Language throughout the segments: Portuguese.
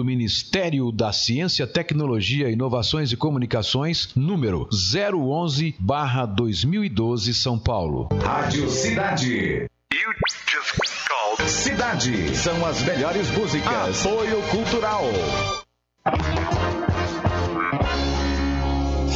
do Ministério da Ciência, Tecnologia, Inovações e Comunicações, número 011-2012, São Paulo. Rádio Cidade. Cidade. São as melhores músicas. Apoio Cultural.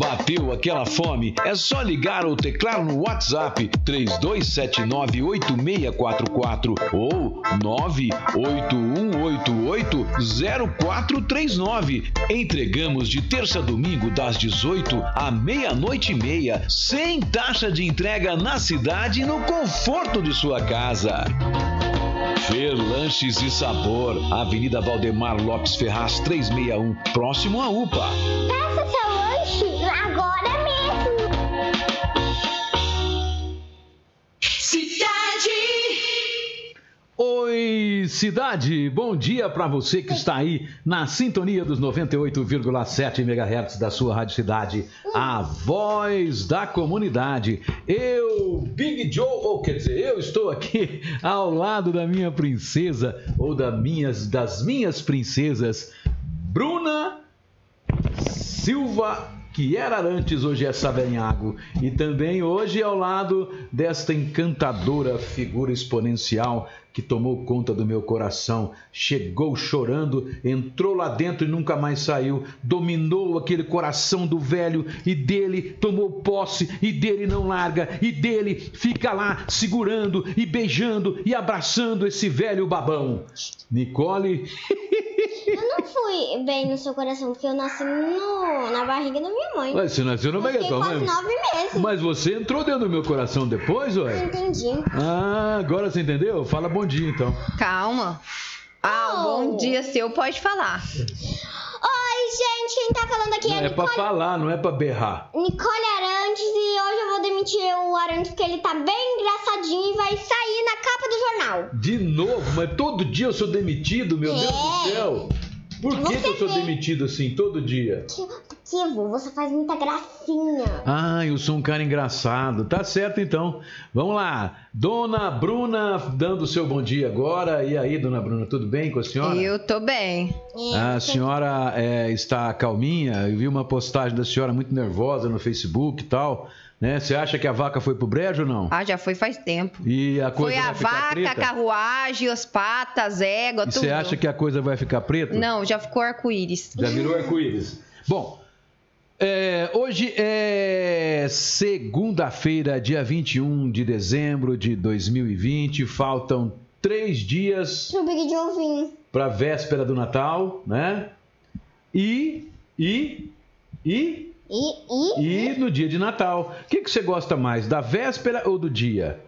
Bateu aquela fome? É só ligar ou teclar no WhatsApp 32798644 ou 981880439. Entregamos de terça a domingo das 18 à meia-noite e meia, sem taxa de entrega na cidade e no conforto de sua casa. Fer Lanches e Sabor, Avenida Valdemar Lopes Ferraz 361, próximo à UPA. Peça seu lanche agora mesmo! Oi, cidade! Bom dia para você que está aí na sintonia dos 98,7 MHz da sua Rádio Cidade, a voz da comunidade. Eu, Big Joe, ou quer dizer, eu estou aqui ao lado da minha princesa, ou da minhas, das minhas princesas, Bruna Silva que era antes, hoje é Savenhago. E também hoje ao lado desta encantadora figura exponencial que tomou conta do meu coração, chegou chorando, entrou lá dentro e nunca mais saiu, dominou aquele coração do velho e dele tomou posse e dele não larga e dele fica lá segurando e beijando e abraçando esse velho babão. Nicole Eu não fui bem no seu coração, porque eu nasci no- na barriga da minha mãe. Mas você nasceu no Eu fiquei Megatron, quase né? nove meses. Mas você entrou dentro do meu coração depois, ué? entendi. Ah, agora você entendeu? Fala bom dia então. Calma. Ah, um bom dia seu pode falar. Oi, gente, quem tá falando aqui Não é, é pra falar, não é pra berrar. Nicole Arantes e hoje eu vou demitir o Arantes porque ele tá bem engraçadinho e vai sair na capa do jornal. De novo, mas todo dia eu sou demitido, meu Deus do É. céu. Por que, que eu sou vê. demitido assim, todo dia? Você faz muita gracinha. Ah, eu sou um cara engraçado. Tá certo então. Vamos lá. Dona Bruna dando o seu bom dia agora. E aí, dona Bruna, tudo bem com a senhora? Eu tô bem. A senhora é, está calminha? Eu vi uma postagem da senhora muito nervosa no Facebook e tal. Né? Você acha que a vaca foi pro brejo ou não? Ah, já foi faz tempo. E a coisa Foi a vai ficar vaca, a preta? carruagem, as patas, égua, E tudo. você acha que a coisa vai ficar preta? Não, já ficou arco-íris. Já virou arco-íris. Bom, é, hoje é segunda-feira, dia 21 de dezembro de 2020. Faltam três dias Pro Big Joe vir. para a véspera do Natal, né? E, e, e, E, e, e no dia de Natal. O que, que você gosta mais, da véspera ou do dia?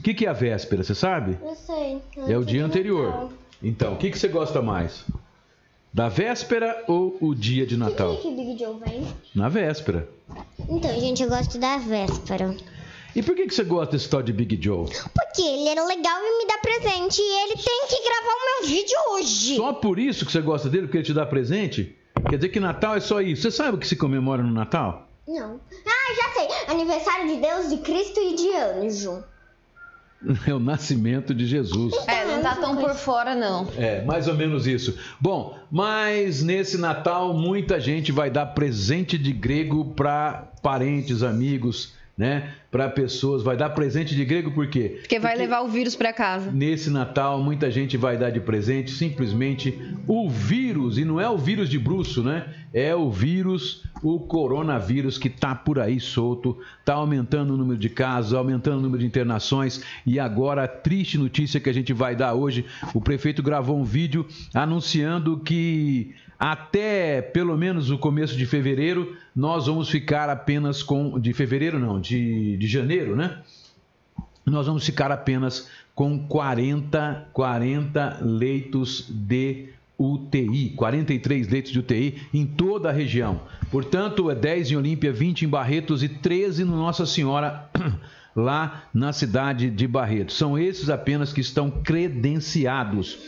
O que, que é a véspera, você sabe? eu sei. É o dia anterior. Natal. Então, o que, que você gosta mais? Da véspera ou o dia de Que Natal? dia que o Big Joe vem? Na véspera. Então, gente, eu gosto da véspera. E por que, que você gosta desse tal de Big Joe? Porque ele era legal e me dá presente. E ele tem que gravar o meu vídeo hoje. Só por isso que você gosta dele, porque ele te dá presente? Quer dizer que Natal é só isso. Você sabe o que se comemora no Natal? Não. Ah, já sei. Aniversário de Deus, de Cristo e de anjo. É o nascimento de Jesus. É, não tá tão por fora, não. É, mais ou menos isso. Bom, mas nesse Natal muita gente vai dar presente de grego para parentes, amigos, né? Para pessoas, vai dar presente de grego por quê? Porque vai levar o vírus para casa. Nesse Natal, muita gente vai dar de presente simplesmente o vírus, e não é o vírus de bruxo, né? É o vírus, o coronavírus que tá por aí solto, tá aumentando o número de casos, aumentando o número de internações, e agora a triste notícia que a gente vai dar hoje, o prefeito gravou um vídeo anunciando que até pelo menos o começo de fevereiro, nós vamos ficar apenas com. De fevereiro não, de, de janeiro, né? Nós vamos ficar apenas com 40, 40 leitos de UTI, 43 leitos de UTI em toda a região. Portanto, é 10 em Olímpia, 20 em Barretos e 13 no Nossa Senhora, lá na cidade de Barretos. São esses apenas que estão credenciados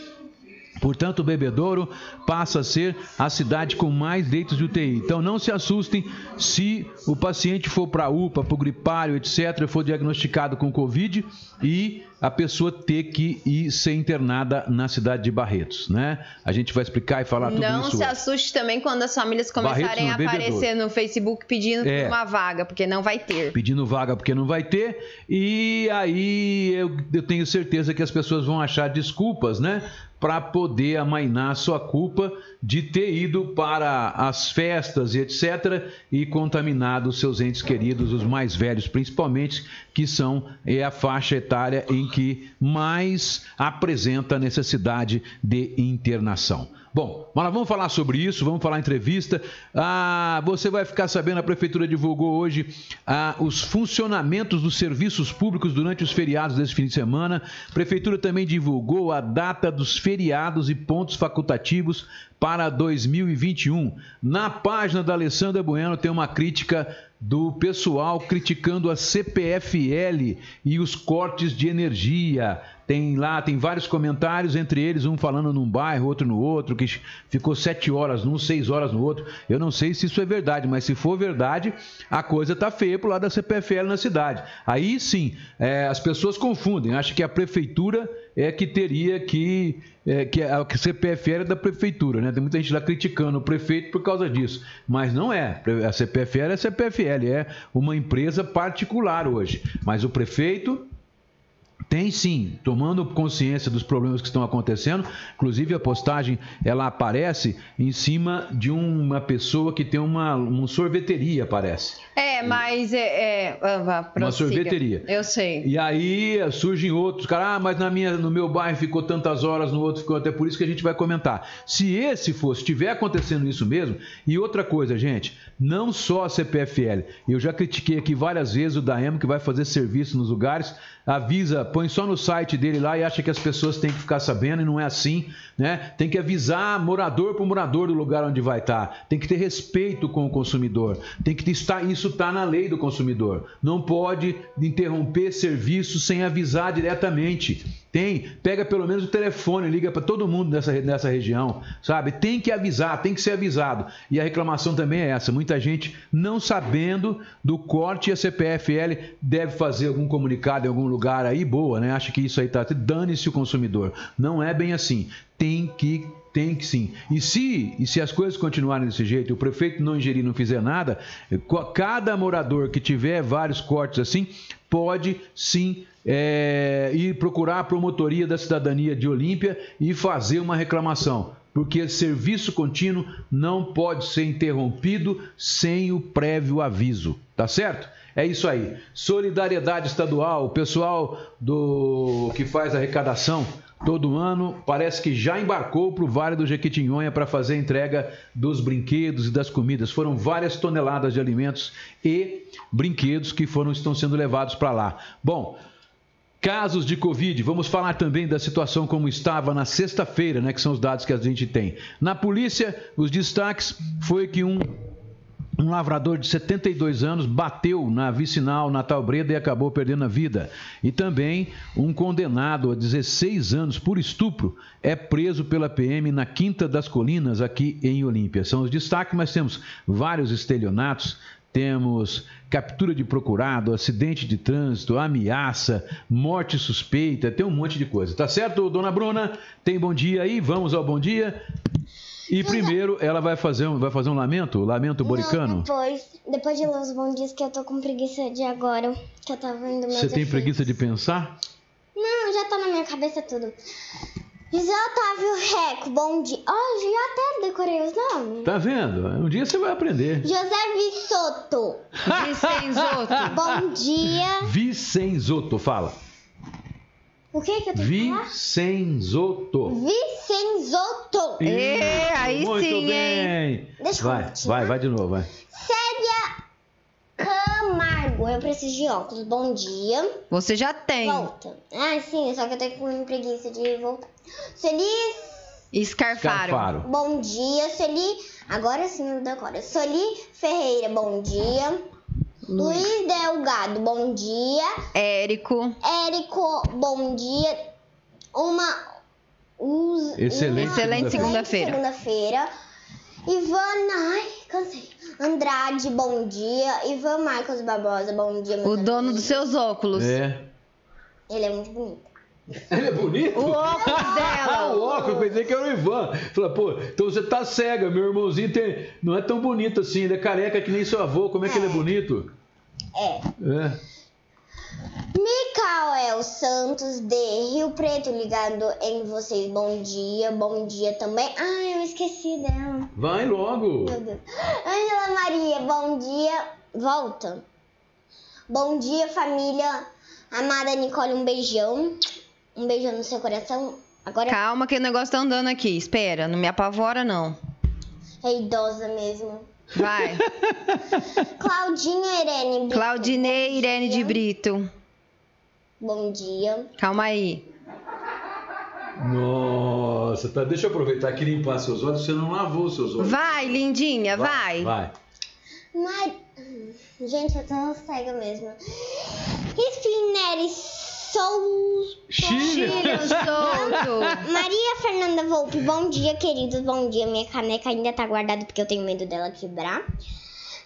Portanto, o Bebedouro passa a ser a cidade com mais leitos de UTI. Então, não se assustem se o paciente for para a UPA, para o gripário, etc., for diagnosticado com Covid e a pessoa ter que ir ser internada na cidade de Barretos, né? A gente vai explicar e falar tudo não isso. Não se assuste também quando as famílias começarem a aparecer no Facebook pedindo é, uma vaga, porque não vai ter. Pedindo vaga porque não vai ter. E aí eu, eu tenho certeza que as pessoas vão achar desculpas, né? Para poder amainar sua culpa de ter ido para as festas e etc. e contaminado seus entes queridos, os mais velhos principalmente, que são é a faixa etária em que mais apresenta necessidade de internação. Bom, mas vamos falar sobre isso, vamos falar entrevista. Ah, você vai ficar sabendo, a Prefeitura divulgou hoje ah, os funcionamentos dos serviços públicos durante os feriados desse fim de semana. A Prefeitura também divulgou a data dos feriados e pontos facultativos para 2021. Na página da Alessandra Bueno tem uma crítica do pessoal criticando a CPFL e os cortes de energia. Tem lá, tem vários comentários, entre eles um falando num bairro, outro no outro, que ficou sete horas num, seis horas no outro. Eu não sei se isso é verdade, mas se for verdade, a coisa tá feia pro lado da CPFL na cidade. Aí sim, é, as pessoas confundem, acham que a prefeitura é que teria que. É, que a CPFL é da prefeitura, né? Tem muita gente lá criticando o prefeito por causa disso. Mas não é. A CPFL é a CPFL, é uma empresa particular hoje. Mas o prefeito tem sim, tomando consciência dos problemas que estão acontecendo. Inclusive a postagem ela aparece em cima de uma pessoa que tem uma, uma sorveteria, parece. É, mas é, é uma sorveteria. Eu sei. E aí surgem outros, cara, ah, mas na minha, no meu bairro ficou tantas horas, no outro ficou até por isso que a gente vai comentar. Se esse fosse, estiver acontecendo isso mesmo, e outra coisa, gente, não só a CPFL. Eu já critiquei aqui várias vezes o Daemo que vai fazer serviço nos lugares, avisa, põe só no site dele lá e acha que as pessoas têm que ficar sabendo e não é assim, né? Tem que avisar morador por morador do lugar onde vai estar. Tem que ter respeito com o consumidor. Tem que estar isso está na lei do consumidor. Não pode interromper serviço sem avisar diretamente. Tem, pega pelo menos o telefone, liga para todo mundo nessa, nessa região, sabe? Tem que avisar, tem que ser avisado. E a reclamação também é essa: muita gente não sabendo do corte e a CPFL deve fazer algum comunicado em algum lugar aí, boa, né? Acha que isso aí tá. Dane-se o consumidor. Não é bem assim. Tem que tem que sim. E se, e se as coisas continuarem desse jeito, o prefeito não ingerir, não fizer nada, cada morador que tiver vários cortes assim, pode sim é, ir procurar a promotoria da cidadania de Olímpia e fazer uma reclamação. Porque serviço contínuo não pode ser interrompido sem o prévio aviso, tá certo? É isso aí. Solidariedade estadual, o pessoal do que faz arrecadação todo ano, parece que já embarcou para o Vale do Jequitinhonha para fazer a entrega dos brinquedos e das comidas. Foram várias toneladas de alimentos e brinquedos que foram estão sendo levados para lá. Bom, Casos de Covid, vamos falar também da situação como estava na sexta-feira, né, que são os dados que a gente tem. Na polícia, os destaques foi que um um lavrador de 72 anos bateu na vicinal Natal Breda e acabou perdendo a vida. E também um condenado a 16 anos por estupro é preso pela PM na Quinta das Colinas, aqui em Olímpia. São os destaques, mas temos vários estelionatos, temos captura de procurado, acidente de trânsito, ameaça, morte suspeita, tem um monte de coisa. Tá certo, dona Bruna? Tem bom dia aí? Vamos ao bom dia? E primeiro ela vai fazer um, vai fazer um lamento, lamento boricano? Não, depois, depois de ler os bons dias que eu tô com preguiça de agora, que eu tava vendo meus Você tem efeitos. preguiça de pensar? Não, já tá na minha cabeça tudo. José Otávio Reco, bom dia. Ó, já até decorei os nomes. Tá vendo? Um dia você vai aprender. José Vissoto, Vicenzoto. bom dia. Vicenzoto, fala. O que que eu tenho que falar? Vicenzoto. Vicenzoto. É, aí Muito sim, bem. Deixa eu Vai, continuar. vai, vai de novo, vai. Camargo, eu preciso de óculos. Bom dia. Você já tem. Volta. Ah, sim, só que eu tenho com preguiça de voltar. Sueli, Escarfaro. Carfaro. bom dia. Sueli, agora sim eu decoro. Sueli Ferreira, bom dia. Luiz Delgado, bom dia. Érico. Érico, bom dia. Uma. Us, Excelente uma- Excelente segunda-feira. segunda-feira. Ivana, ai, cansei. Andrade, bom dia. Ivan Marcos Barbosa, bom dia. O dono amigos. dos seus óculos. É. Ele é muito bonito. Ele é bonito? O óculos Ah, dela. o óculos, pensei que era o Ivan. Falei, pô, então você tá cega, meu irmãozinho tem... não é tão bonito assim, ele é careca que nem seu avô, como é que ele é bonito? É. É. Micael Santos de Rio Preto ligado em vocês. Bom dia, bom dia também. Ai, eu esqueci dela. Vai logo. Meu Deus. Angela Maria, bom dia. Volta. Bom dia, família. Amada Nicole, um beijão. Um beijão no seu coração. Agora Calma que o negócio tá andando aqui. Espera, não me apavora não. é idosa mesmo. Vai. Claudinha Irene Brito. Claudinei Irene de. Brito. Bom dia. Calma aí. Nossa, tá, deixa eu aproveitar aqui e limpar seus olhos, você não lavou seus olhos. Vai, lindinha, vai. Vai. Mar... Gente, eu tô cega mesmo. Spinelli Sou... Chile. Maria Fernanda Volpe, bom dia, queridos. Bom dia. Minha caneca ainda tá guardada porque eu tenho medo dela quebrar.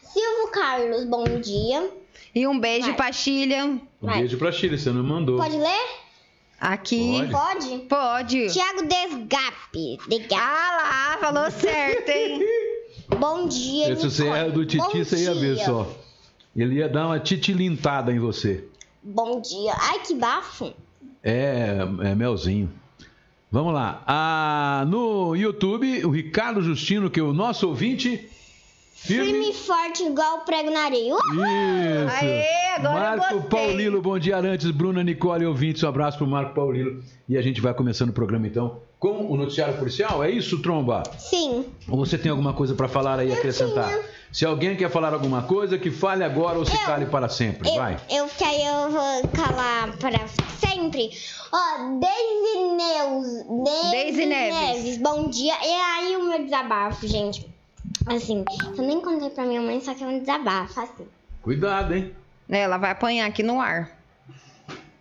Silvio Carlos, bom dia. E um beijo Vai. pra Chilha. Um Vai. beijo pra Chile, você não mandou. Pode ler? Aqui. Pode. Pode. Tiago Desgape. Desgape. Ah lá, falou certo, hein? Bom dia, Se você era do Titi, Bom você ia ver só. Ele ia dar uma titilintada em você. Bom dia. Ai, que bafo. É, é melzinho. Vamos lá. Ah, no YouTube, o Ricardo Justino, que é o nosso ouvinte. Firme Firme. e forte igual prego na areia. Isso. Aê, agora eu Marco gostei. Paulilo, bom dia, Arantes, Bruna, Nicole, ouvintes. Um abraço pro Marco Paulilo. E a gente vai começando o programa então com o noticiário policial. É isso, Tromba? Sim. Ou você tem alguma coisa para falar aí, acrescentar? tinha. Se alguém quer falar alguma coisa, que fale agora ou se Eu. cale para sempre. Eu, Vai. eu que aí eu vou calar para sempre. Ó, Daisy Neus. Daisy Neves. Bom dia. E aí o meu desabafo, gente. Assim, eu nem contei pra minha mãe, só que é um desabafo, assim. Cuidado, hein? Ela vai apanhar aqui no ar.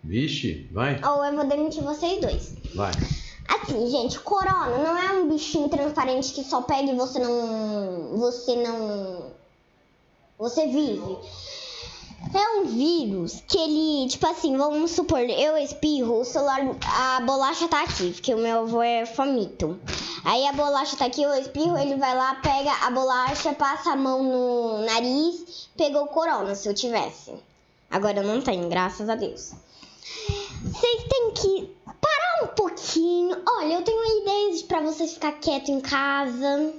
Vixe, vai, Ou eu vou demitir vocês dois. vai. Assim, gente, corona não é um bichinho transparente que só pega e você não. Você não. Você vive. É um vírus que ele, tipo assim, vamos supor, eu espirro, o celular, a bolacha tá aqui, porque o meu avô é famito. Aí a bolacha tá aqui, eu espirro, ele vai lá, pega a bolacha, passa a mão no nariz, pegou corona, se eu tivesse. Agora eu não tenho, graças a Deus. Vocês têm que parar um pouquinho. Olha, eu tenho ideias pra vocês ficar quieto em casa.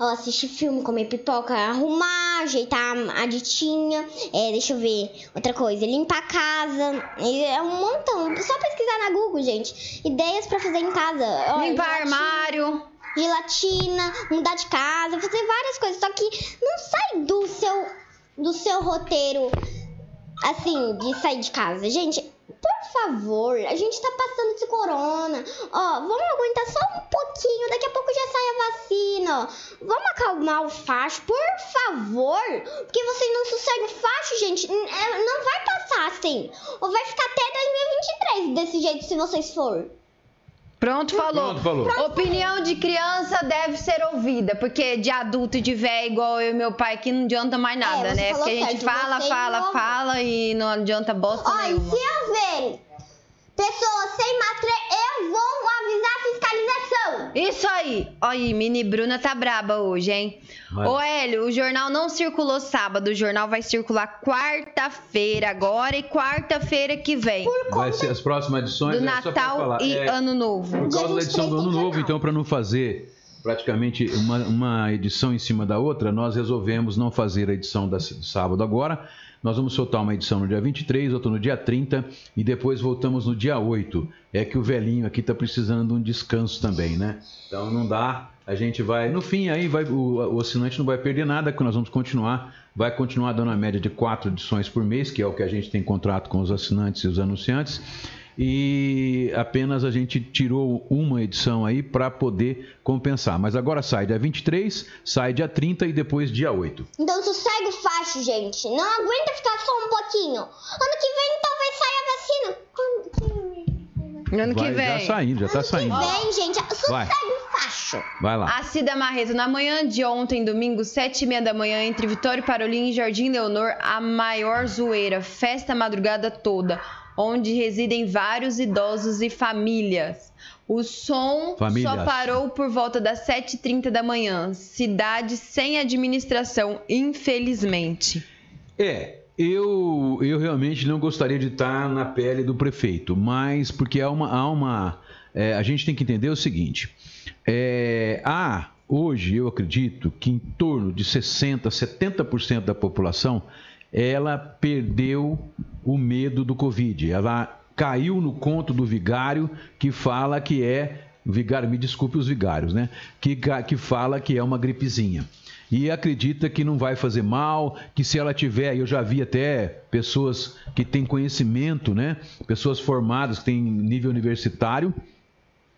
Ó, assistir filme, comer pipoca, arrumar, ajeitar a ditinha. É, deixa eu ver. Outra coisa, limpar a casa. É um montão. Só pesquisar na Google, gente. Ideias pra fazer em casa. Ó, Limpar gelatina- armário. gelatina, mudar de casa, fazer várias coisas. Só que não sai do seu do seu roteiro assim de sair de casa. Gente, favor, a gente tá passando esse corona. Ó, vamos aguentar só um pouquinho, daqui a pouco já sai a vacina. Vamos acalmar o facho, por favor. Porque vocês não sossegam o facho, gente. é, Não vai passar assim. Ou vai ficar até 2023 desse jeito se vocês for. Pronto, falou. Pronto, falou. Opinião de criança deve ser ouvida, porque de adulto e de velho, igual eu e meu pai, que não adianta mais nada, é, né? Porque a gente certo, fala, fala, fala e não adianta bosta Olha, nenhuma. se eu ver pessoas sem máscara, eu vou avisar. Isso aí. Olha aí, mini Bruna tá braba hoje, hein? Mas... Ô, Hélio, o jornal não circulou sábado, o jornal vai circular quarta-feira agora e quarta-feira que vem. Vai ser as próximas edições. Do é Natal e é, Ano Novo. Por causa da edição do Ano Novo, então, para não fazer praticamente uma, uma edição em cima da outra, nós resolvemos não fazer a edição da sábado agora nós vamos soltar uma edição no dia 23, outra no dia 30 e depois voltamos no dia 8. É que o velhinho aqui está precisando de um descanso também, né? Então não dá. A gente vai. No fim, aí vai, o, o assinante não vai perder nada, que nós vamos continuar. Vai continuar dando a média de quatro edições por mês, que é o que a gente tem contrato com os assinantes e os anunciantes e apenas a gente tirou uma edição aí para poder compensar. Mas agora sai dia 23, sai dia 30 e depois dia 8. Então sossegue o facho, gente. Não aguenta ficar só um pouquinho. Ano que vem talvez saia a vacina. Ano que vem. Já saindo, já tá saindo. Ano que vem, gente. O facho. Vai lá. A Cida Marreto, na manhã de ontem, domingo, sete e meia da manhã, entre Vitória e Parolim e Jardim Leonor, a maior zoeira. Festa a madrugada toda onde residem vários idosos e famílias. O som Famílias. só parou por volta das 7h30 da manhã. Cidade sem administração, infelizmente. É, eu, eu realmente não gostaria de estar na pele do prefeito, mas porque há uma. Há uma é, a gente tem que entender o seguinte: é, há hoje, eu acredito, que em torno de 60%, 70% da população ela perdeu o medo do Covid. Ela caiu no conto do vigário que fala que é. Vigário, me desculpe os vigários, né? Que, que fala que é uma gripezinha e acredita que não vai fazer mal, que se ela tiver, eu já vi até pessoas que têm conhecimento, né? Pessoas formadas que têm nível universitário,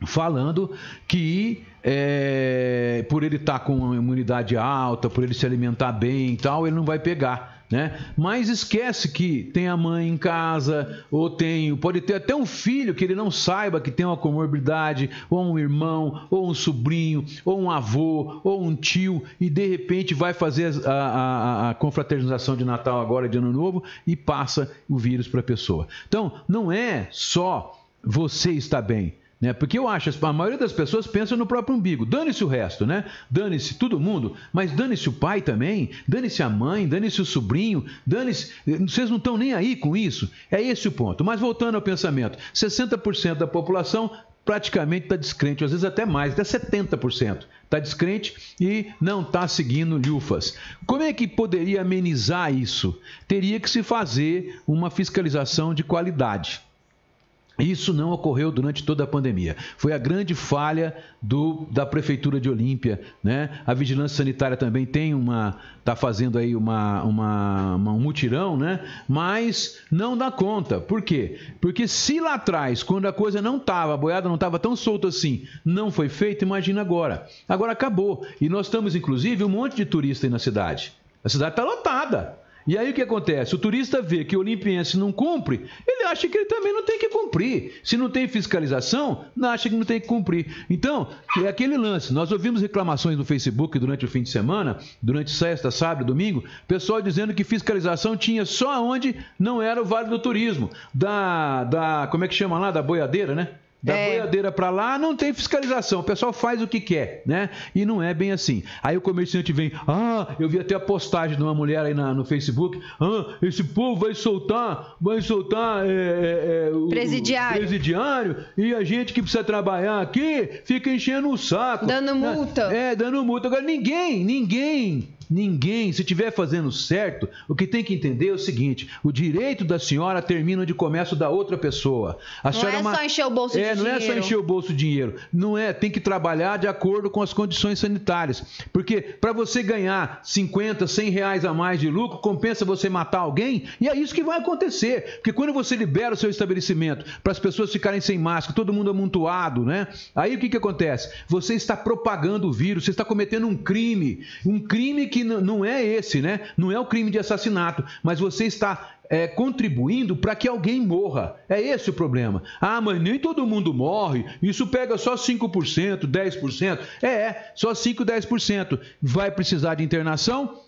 falando que é, por ele estar tá com uma imunidade alta, por ele se alimentar bem e tal, ele não vai pegar. Né? Mas esquece que tem a mãe em casa, ou tem, pode ter até um filho que ele não saiba que tem uma comorbidade, ou um irmão, ou um sobrinho, ou um avô, ou um tio, e de repente vai fazer a, a, a confraternização de Natal agora, de Ano Novo, e passa o vírus para a pessoa. Então, não é só você estar bem, né? Porque eu acho, a maioria das pessoas pensa no próprio umbigo. Dane-se o resto, né? Dane-se todo mundo, mas dane-se o pai também, dane-se a mãe, dane-se o sobrinho, dane-se. Vocês não estão nem aí com isso. É esse o ponto. Mas voltando ao pensamento: 60% da população praticamente está descrente, às vezes até mais, até 70% está descrente e não está seguindo lufas. Como é que poderia amenizar isso? Teria que se fazer uma fiscalização de qualidade. Isso não ocorreu durante toda a pandemia. Foi a grande falha do, da prefeitura de Olímpia, né? A vigilância sanitária também tem uma, está fazendo aí uma, uma, uma, um mutirão, né? Mas não dá conta. Por quê? Porque se lá atrás, quando a coisa não estava, a boiada não estava tão solta assim, não foi feito, imagina agora. Agora acabou. E nós estamos, inclusive, um monte de turista aí na cidade. A cidade está lotada. E aí o que acontece? O turista vê que o olimpiense não cumpre, ele acha que ele também não tem que cumprir. Se não tem fiscalização, não acha que não tem que cumprir. Então, é aquele lance. Nós ouvimos reclamações no Facebook durante o fim de semana, durante sexta, sábado, domingo, pessoal dizendo que fiscalização tinha só onde não era o Vale do Turismo, da, da como é que chama lá, da boiadeira, né? Da é... boiadeira para lá não tem fiscalização, o pessoal faz o que quer, né? E não é bem assim. Aí o comerciante vem, ah, eu vi até a postagem de uma mulher aí na, no Facebook, ah, esse povo vai soltar, vai soltar é, é, é o presidiário. presidiário e a gente que precisa trabalhar aqui fica enchendo o saco. Dando multa. É, dando multa. Agora ninguém, ninguém Ninguém, se estiver fazendo certo, o que tem que entender é o seguinte: o direito da senhora termina onde começa o da outra pessoa. A não é, é uma... só encher o bolso é, de não dinheiro. Não é só encher o bolso de dinheiro. Não é, tem que trabalhar de acordo com as condições sanitárias. Porque para você ganhar 50, 100 reais a mais de lucro, compensa você matar alguém? E é isso que vai acontecer. Porque quando você libera o seu estabelecimento para as pessoas ficarem sem máscara, todo mundo amontoado, né? Aí o que, que acontece? Você está propagando o vírus, você está cometendo um crime. Um crime que que não é esse, né? Não é o crime de assassinato, mas você está é, contribuindo para que alguém morra. É esse o problema. Ah, mas nem todo mundo morre, isso pega só 5%, 10%. É, é, só 5, 10%. Vai precisar de internação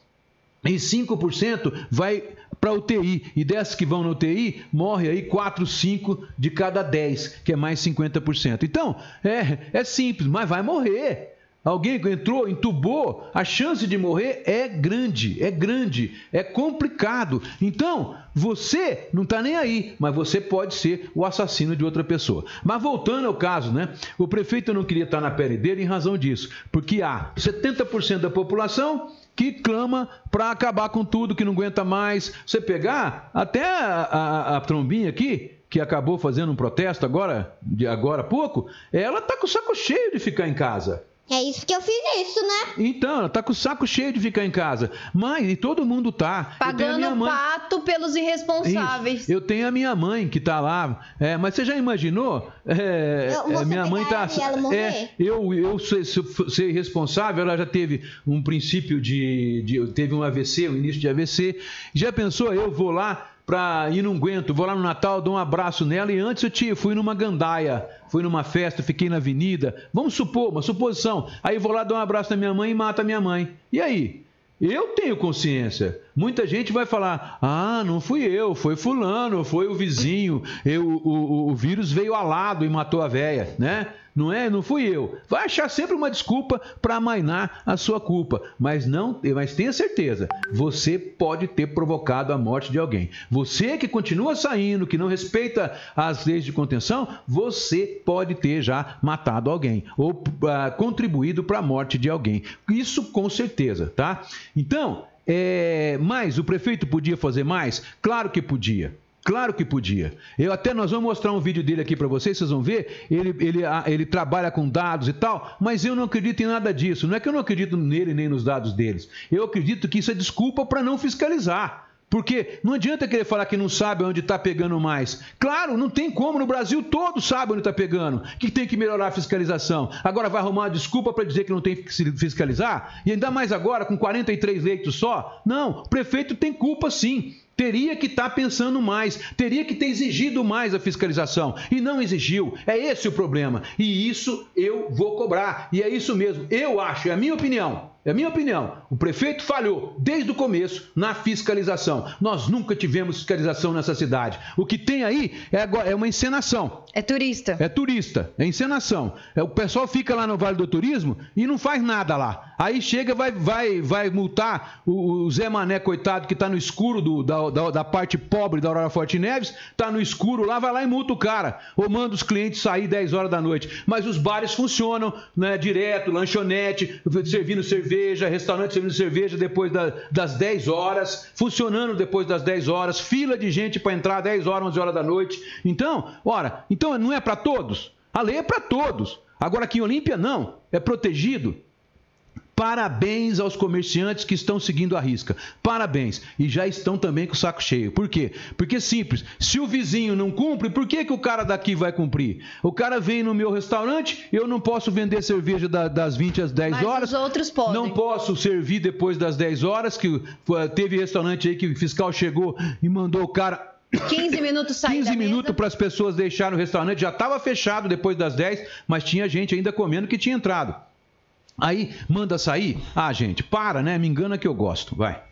e 5% vai para UTI. E dessas que vão na UTI, morre aí 4, 5 de cada 10, que é mais 50%. Então, é, é simples, mas vai morrer. Alguém entrou, entubou, a chance de morrer é grande, é grande, é complicado. Então, você não está nem aí, mas você pode ser o assassino de outra pessoa. Mas voltando ao caso, né? O prefeito não queria estar na pele dele em razão disso, porque há 70% da população que clama para acabar com tudo, que não aguenta mais. Você pegar até a, a, a trombinha aqui, que acabou fazendo um protesto agora, de agora há pouco, ela está com o saco cheio de ficar em casa. É isso que eu fiz isso, né? Então, ela tá com o saco cheio de ficar em casa. Mãe, e todo mundo tá. Pagando mãe... pato pelos irresponsáveis. Isso. Eu tenho a minha mãe que tá lá. É, mas você já imaginou? É, eu, é, minha mãe tá. É, eu, eu ser, ser responsável, ela já teve um princípio de, de. Teve um AVC, um início de AVC. Já pensou, eu vou lá para ir não aguento, vou lá no Natal, dou um abraço nela e antes eu tinha, fui numa gandaia, fui numa festa, fiquei na avenida, vamos supor, uma suposição, aí vou lá dar um abraço na minha mãe e mata a minha mãe. E aí? Eu tenho consciência. Muita gente vai falar: ah, não fui eu, foi fulano, foi o vizinho, eu, o, o, o vírus veio alado e matou a véia, né? Não é? Não fui eu. Vai achar sempre uma desculpa para amainar a sua culpa, mas não, mas tenha certeza, você pode ter provocado a morte de alguém. Você que continua saindo, que não respeita as leis de contenção, você pode ter já matado alguém ou uh, contribuído para a morte de alguém. Isso com certeza, tá? Então, é, mas o prefeito podia fazer mais? Claro que podia. Claro que podia. Eu até nós vamos mostrar um vídeo dele aqui para vocês, vocês vão ver. Ele, ele, ele trabalha com dados e tal, mas eu não acredito em nada disso. Não é que eu não acredito nele nem nos dados deles. Eu acredito que isso é desculpa para não fiscalizar. Porque não adianta querer falar que não sabe onde está pegando mais. Claro, não tem como, no Brasil todo sabe onde está pegando, que tem que melhorar a fiscalização. Agora vai arrumar uma desculpa para dizer que não tem que fiscalizar? E ainda mais agora, com 43 leitos só? Não, o prefeito tem culpa sim teria que estar tá pensando mais, teria que ter exigido mais a fiscalização e não exigiu. É esse o problema. E isso eu vou cobrar. E é isso mesmo. Eu acho, é a minha opinião. É a minha opinião. O prefeito falhou desde o começo na fiscalização. Nós nunca tivemos fiscalização nessa cidade. O que tem aí é, agora, é uma encenação. É turista. É turista, é encenação. É, o pessoal fica lá no Vale do Turismo e não faz nada lá. Aí chega, vai, vai, vai multar o, o Zé Mané, coitado, que está no escuro do, da, da, da, parte pobre da Aurora Forte Neves, está no escuro lá, vai lá e multa o cara. Ou manda os clientes sair 10 horas da noite. Mas os bares funcionam né, direto, lanchonete, servindo cerveja cerveja, restaurante servindo cerveja depois da, das 10 horas, funcionando depois das 10 horas, fila de gente para entrar 10 horas, 11 horas da noite. Então, ora, então não é para todos? A lei é para todos. Agora aqui em Olímpia não, é protegido. Parabéns aos comerciantes que estão seguindo a risca. Parabéns. E já estão também com o saco cheio. Por quê? Porque simples. Se o vizinho não cumpre, por que, que o cara daqui vai cumprir? O cara vem no meu restaurante, eu não posso vender cerveja das 20 às 10 Mas horas. Os outros podem. Não posso servir depois das 10 horas, que teve restaurante aí que o fiscal chegou e mandou o cara 15 minutos sair 15 minutos para as pessoas deixarem o restaurante. Já estava fechado depois das 10, mas tinha gente ainda comendo que tinha entrado. Aí manda sair. Ah, gente, para, né? Me engana que eu gosto. Vai.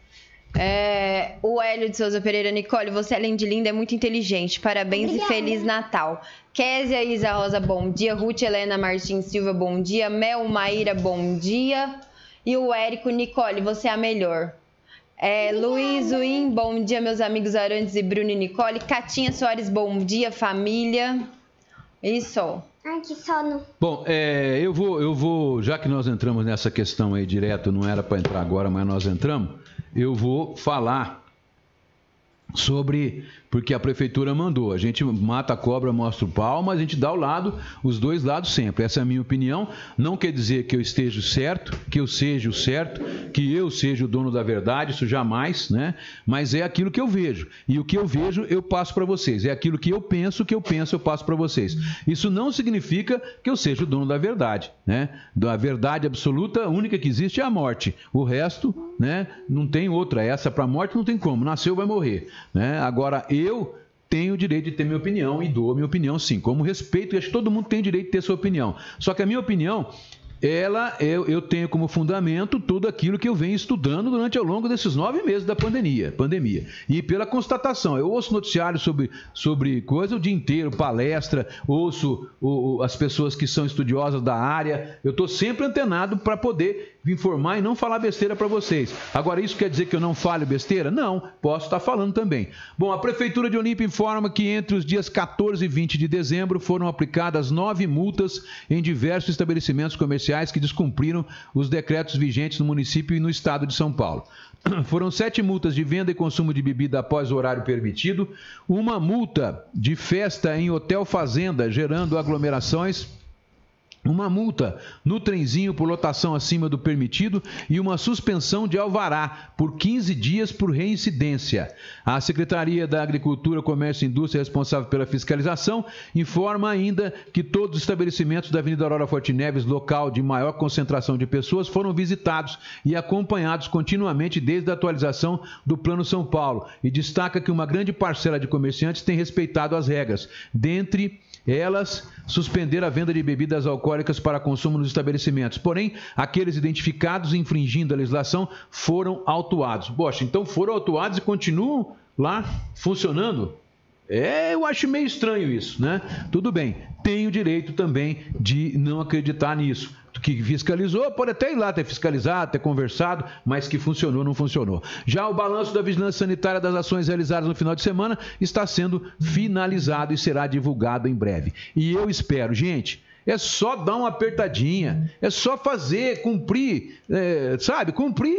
É, o Hélio de Souza Pereira, Nicole, você além de linda é muito inteligente. Parabéns Obrigada. e Feliz Natal. Késia Isa Rosa, bom dia. Ruth Helena Martins Silva, bom dia. Mel Maíra, bom dia. E o Érico, Nicole, você é a melhor. É, Luiz Win, bom dia, meus amigos Arantes e Bruno e Nicole. Catinha Soares, bom dia, família. Isso. Ai, que sono. Bom, é, eu, vou, eu vou, já que nós entramos nessa questão aí direto, não era para entrar agora, mas nós entramos, eu vou falar sobre porque a prefeitura mandou. A gente mata a cobra, mostra o pau, mas a gente dá o lado, os dois lados sempre. Essa é a minha opinião. Não quer dizer que eu esteja certo, que eu seja o certo, que eu seja o dono da verdade, isso jamais, né? Mas é aquilo que eu vejo. E o que eu vejo, eu passo para vocês. É aquilo que eu penso, que eu penso, eu passo para vocês. Isso não significa que eu seja o dono da verdade, né? Da verdade absoluta, a única que existe é a morte. O resto, né, não tem outra. Essa para a morte não tem como. Nasceu, vai morrer, né? Agora eu tenho o direito de ter minha opinião e dou a minha opinião sim. Como respeito, acho que todo mundo tem o direito de ter sua opinião. Só que a minha opinião ela eu, eu, tenho como fundamento tudo aquilo que eu venho estudando durante ao longo desses nove meses da pandemia, pandemia. E pela constatação, eu ouço noticiários sobre, sobre coisa o dia inteiro, palestra, ouço o, as pessoas que são estudiosas da área. Eu estou sempre antenado para poder informar e não falar besteira para vocês. Agora, isso quer dizer que eu não falo besteira? Não, posso estar falando também. Bom, a Prefeitura de Olímpia informa que entre os dias 14 e 20 de dezembro foram aplicadas nove multas em diversos estabelecimentos comerciais que descumpriram os decretos vigentes no município e no estado de São Paulo. Foram sete multas de venda e consumo de bebida após o horário permitido, uma multa de festa em hotel fazenda, gerando aglomerações uma multa no trenzinho por lotação acima do permitido e uma suspensão de alvará por 15 dias por reincidência. A Secretaria da Agricultura, Comércio e Indústria, responsável pela fiscalização, informa ainda que todos os estabelecimentos da Avenida Aurora Forte Neves, local de maior concentração de pessoas, foram visitados e acompanhados continuamente desde a atualização do Plano São Paulo e destaca que uma grande parcela de comerciantes tem respeitado as regras, dentre elas suspender a venda de bebidas alcoólicas para consumo nos estabelecimentos. Porém, aqueles identificados infringindo a legislação foram autuados. Poxa, então foram autuados e continuam lá funcionando? É, eu acho meio estranho isso, né? Tudo bem, tenho direito também de não acreditar nisso que fiscalizou, pode até ir lá ter fiscalizado, ter conversado, mas que funcionou, não funcionou. Já o balanço da vigilância sanitária das ações realizadas no final de semana está sendo finalizado e será divulgado em breve. E eu espero, gente, é só dar uma apertadinha, é só fazer, cumprir, é, sabe, cumprir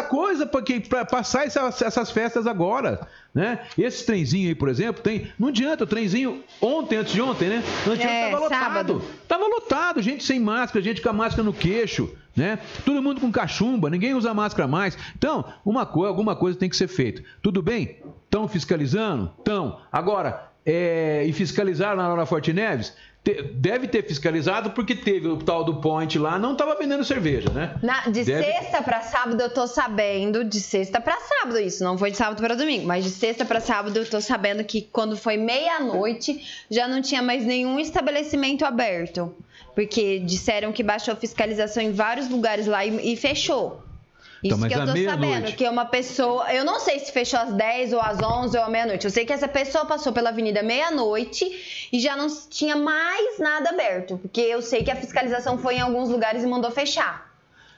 a coisa para passar essas, essas, festas agora, né? Esse trenzinho aí, por exemplo, tem, não adianta, o trenzinho ontem, antes de ontem, né? Antes é, tava lotado, sábado. tava lotado, gente sem máscara, gente com a máscara no queixo, né? Todo mundo com cachumba, ninguém usa máscara mais. Então, uma coisa, alguma coisa tem que ser feita. Tudo bem? Estão fiscalizando? Estão. Agora, é, e fiscalizaram na hora Forte Neves? Deve ter fiscalizado porque teve o tal do point lá, não estava vendendo cerveja, né? Na, de Deve... sexta para sábado eu tô sabendo, de sexta para sábado isso, não foi de sábado para domingo, mas de sexta para sábado eu tô sabendo que quando foi meia-noite já não tinha mais nenhum estabelecimento aberto, porque disseram que baixou fiscalização em vários lugares lá e, e fechou. Então, Isso então, que eu tô sabendo, que uma pessoa. Eu não sei se fechou às 10 ou às 11 ou à meia-noite. Eu sei que essa pessoa passou pela avenida meia-noite e já não tinha mais nada aberto. Porque eu sei que a fiscalização foi em alguns lugares e mandou fechar.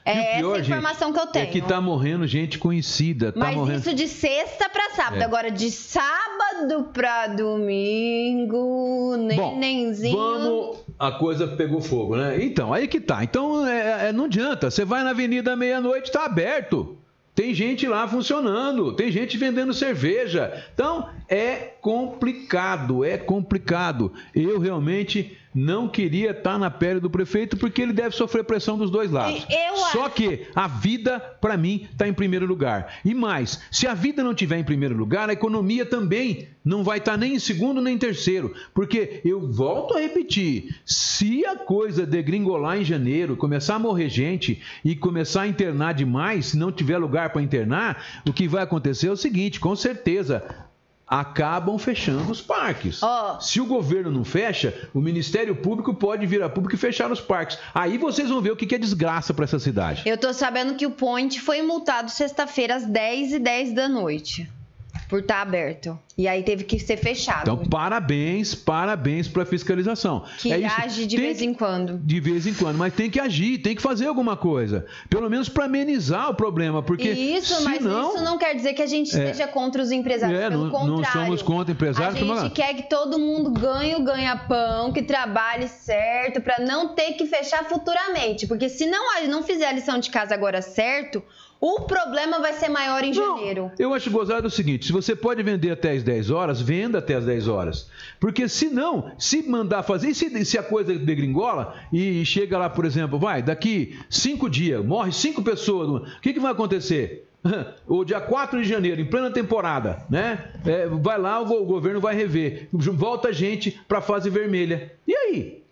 É pior, essa informação gente, que eu tenho. É que tá morrendo gente conhecida. Tá Mas morrendo... isso de sexta para sábado. É. Agora, de sábado para domingo, nenenzinho. Bom, vamos. A coisa pegou fogo, né? Então, aí que tá. Então, é, é, não adianta. Você vai na avenida meia-noite, tá aberto. Tem gente lá funcionando, tem gente vendendo cerveja. Então, é complicado, é complicado. Eu realmente não queria estar na pele do prefeito porque ele deve sofrer pressão dos dois lados. Eu... Só que a vida, para mim, está em primeiro lugar. E mais, se a vida não estiver em primeiro lugar, a economia também não vai estar nem em segundo nem em terceiro. Porque eu volto a repetir: se a coisa degringolar em janeiro, começar a morrer gente e começar a internar demais, se não tiver lugar para internar, o que vai acontecer é o seguinte: com certeza acabam fechando os parques. Oh. Se o governo não fecha, o Ministério Público pode vir a público e fechar os parques. Aí vocês vão ver o que é desgraça para essa cidade. Eu tô sabendo que o Point foi multado sexta-feira às 10 e 10 da noite por estar aberto. E aí teve que ser fechado. Então, parabéns, parabéns para a fiscalização. Que é age de tem vez em quando. De vez em quando, mas tem que agir, tem que fazer alguma coisa. Pelo menos para amenizar o problema, porque Isso, mas isso não quer dizer que a gente é, esteja contra os empresários, é, pelo não, contrário. Não somos contra empresários. A gente quer que todo mundo ganhe o ganha-pão, que trabalhe certo, para não ter que fechar futuramente. Porque se não, não fizer a lição de casa agora certo, O problema vai ser maior em Não, janeiro. eu acho gozado o seguinte: se você pode vender até as 10 horas, venda até as 10 horas. Porque se não, se mandar fazer, e se, se a coisa degringola e chega lá, por exemplo, vai, daqui cinco dias, morre cinco pessoas, o que, que vai acontecer? O dia 4 de janeiro, em plena temporada, né? É, vai lá, o, o governo vai rever. Volta gente para a fase vermelha. E aí?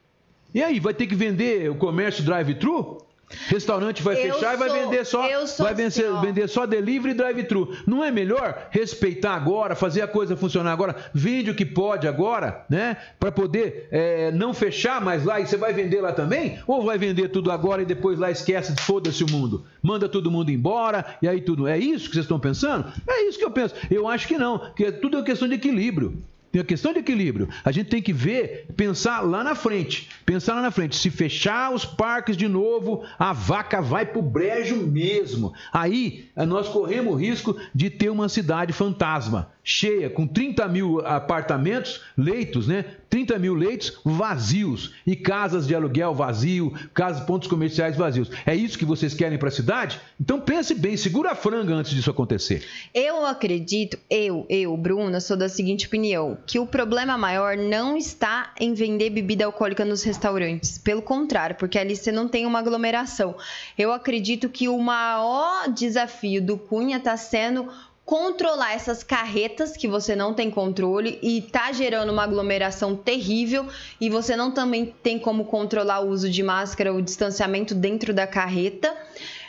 E aí, vai ter que vender o comércio drive-thru? Restaurante vai Eu fechar e vai sou- vender só sou vai vencer- assim, vender só delivery e drive-thru. Não é melhor respeitar agora, fazer a coisa funcionar agora? Vende o que pode agora, né? Para poder é, não fechar mais lá e você vai vender lá também? Ou vai vender tudo agora e depois lá esquece, foda-se o mundo? Manda todo mundo embora e aí tudo. É isso que vocês estão pensando? É isso que eu penso. Eu acho que não, que tudo é questão de equilíbrio. Tem a questão de equilíbrio. A gente tem que ver, pensar lá na frente. Pensar lá na frente. Se fechar os parques de novo, a vaca vai pro brejo mesmo. Aí eh, nós corremos o risco de ter uma cidade fantasma, cheia, com 30 mil apartamentos, leitos, né? 30 mil leitos vazios. E casas de aluguel vazio, casas, pontos comerciais vazios. É isso que vocês querem para a cidade? Então pense bem, segura a franga antes disso acontecer. Eu acredito, eu, eu, Bruna, sou da seguinte opinião, que o problema maior não está em vender bebida alcoólica nos restaurantes. Pelo contrário, porque ali você não tem uma aglomeração. Eu acredito que o maior desafio do Cunha está sendo controlar essas carretas que você não tem controle e tá gerando uma aglomeração terrível e você não também tem como controlar o uso de máscara, o distanciamento dentro da carreta.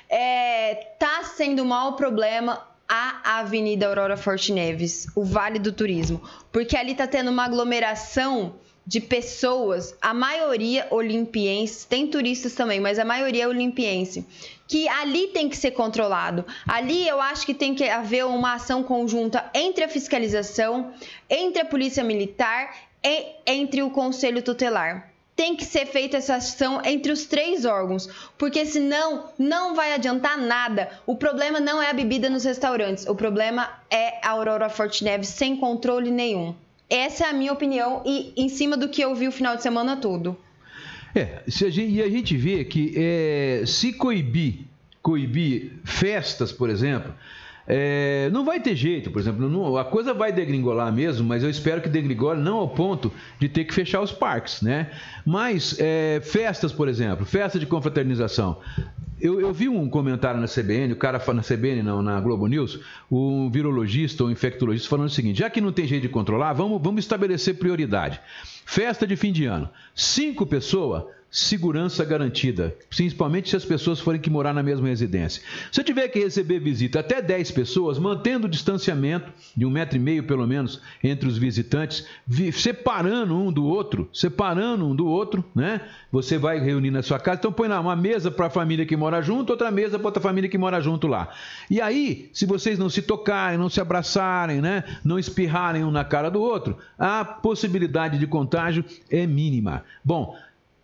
É, tá sendo o maior problema a Avenida Aurora Forte Neves, o Vale do Turismo, porque ali tá tendo uma aglomeração de pessoas, a maioria olimpienses, tem turistas também, mas a maioria é olimpiense, que ali tem que ser controlado. Ali eu acho que tem que haver uma ação conjunta entre a fiscalização, entre a polícia militar e entre o conselho tutelar. Tem que ser feita essa ação entre os três órgãos, porque senão não vai adiantar nada. O problema não é a bebida nos restaurantes, o problema é a Aurora Forte Neves sem controle nenhum. Essa é a minha opinião e em cima do que eu vi o final de semana todo. É, se a gente, e a gente vê que é, se coibir, coibir festas, por exemplo, é, não vai ter jeito, por exemplo, não- a coisa vai degringolar mesmo, mas eu espero que degringole não ao ponto de ter que fechar os parques, né? Mas é, festas, por exemplo, festa de confraternização. Eu, eu vi um comentário na CBN, o cara na CBN, não, na Globo News, um virologista ou infectologista falando o seguinte: já que não tem jeito de controlar, vamos, vamos estabelecer prioridade. Festa de fim de ano. Cinco pessoas, segurança garantida. Principalmente se as pessoas forem que morar na mesma residência. Se eu tiver que receber visita até 10 pessoas, mantendo o distanciamento de um metro e meio, pelo menos, entre os visitantes, vi- separando um do outro, separando um do outro, né? Você vai reunir na sua casa, então põe lá uma mesa para a família que mora junto, outra mesa para outra família que mora junto lá. E aí, se vocês não se tocarem, não se abraçarem, né? Não espirrarem um na cara do outro, a possibilidade de contágio é mínima. Bom,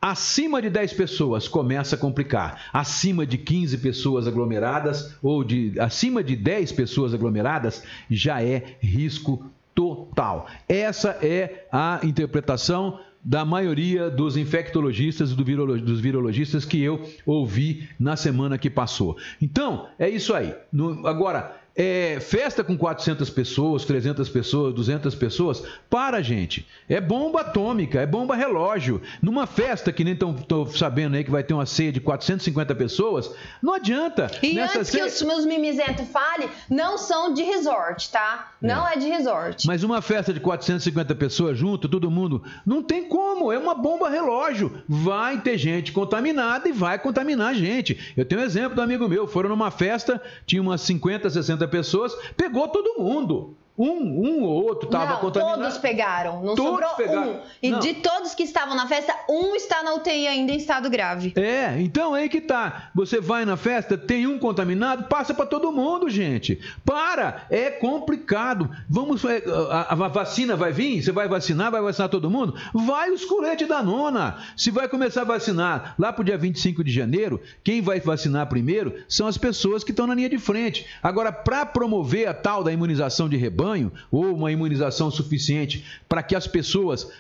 Acima de 10 pessoas começa a complicar. Acima de 15 pessoas aglomeradas ou de acima de 10 pessoas aglomeradas já é risco total. Essa é a interpretação da maioria dos infectologistas e do dos virologistas que eu ouvi na semana que passou. Então, é isso aí. No- agora, é, festa com 400 pessoas, 300 pessoas, 200 pessoas, para, gente. É bomba atômica, é bomba relógio. Numa festa que nem estão sabendo aí que vai ter uma ceia de 450 pessoas, não adianta. E Nessa antes que ceia- os meus mimizentos falem, não são de resort, tá? Não é, de resort. Mas uma festa de 450 pessoas junto, todo mundo, não tem como, é uma bomba relógio. Vai ter gente contaminada e vai contaminar a gente. Eu tenho um exemplo do amigo meu, foram numa festa, tinha umas 50, 60 pessoas, pegou todo mundo. Um, um ou outro estava contaminado. todos pegaram. Não Todos sobrou pegaram. um. E Não. de todos que estavam na festa, um está na UTI ainda em estado grave. É, então aí que tá. Você vai na festa, tem um contaminado, passa para todo mundo, gente. Para, é complicado. Vamos, é, a, a vacina vai vir? Você vai vacinar? Vai vacinar todo mundo? Vai os coletes da nona. Se vai começar a vacinar lá pro dia 25 de janeiro, quem vai vacinar primeiro são as pessoas que estão na linha de frente. Agora, para promover a tal da imunização de rebanho ou uma imunização suficiente para que as pessoas,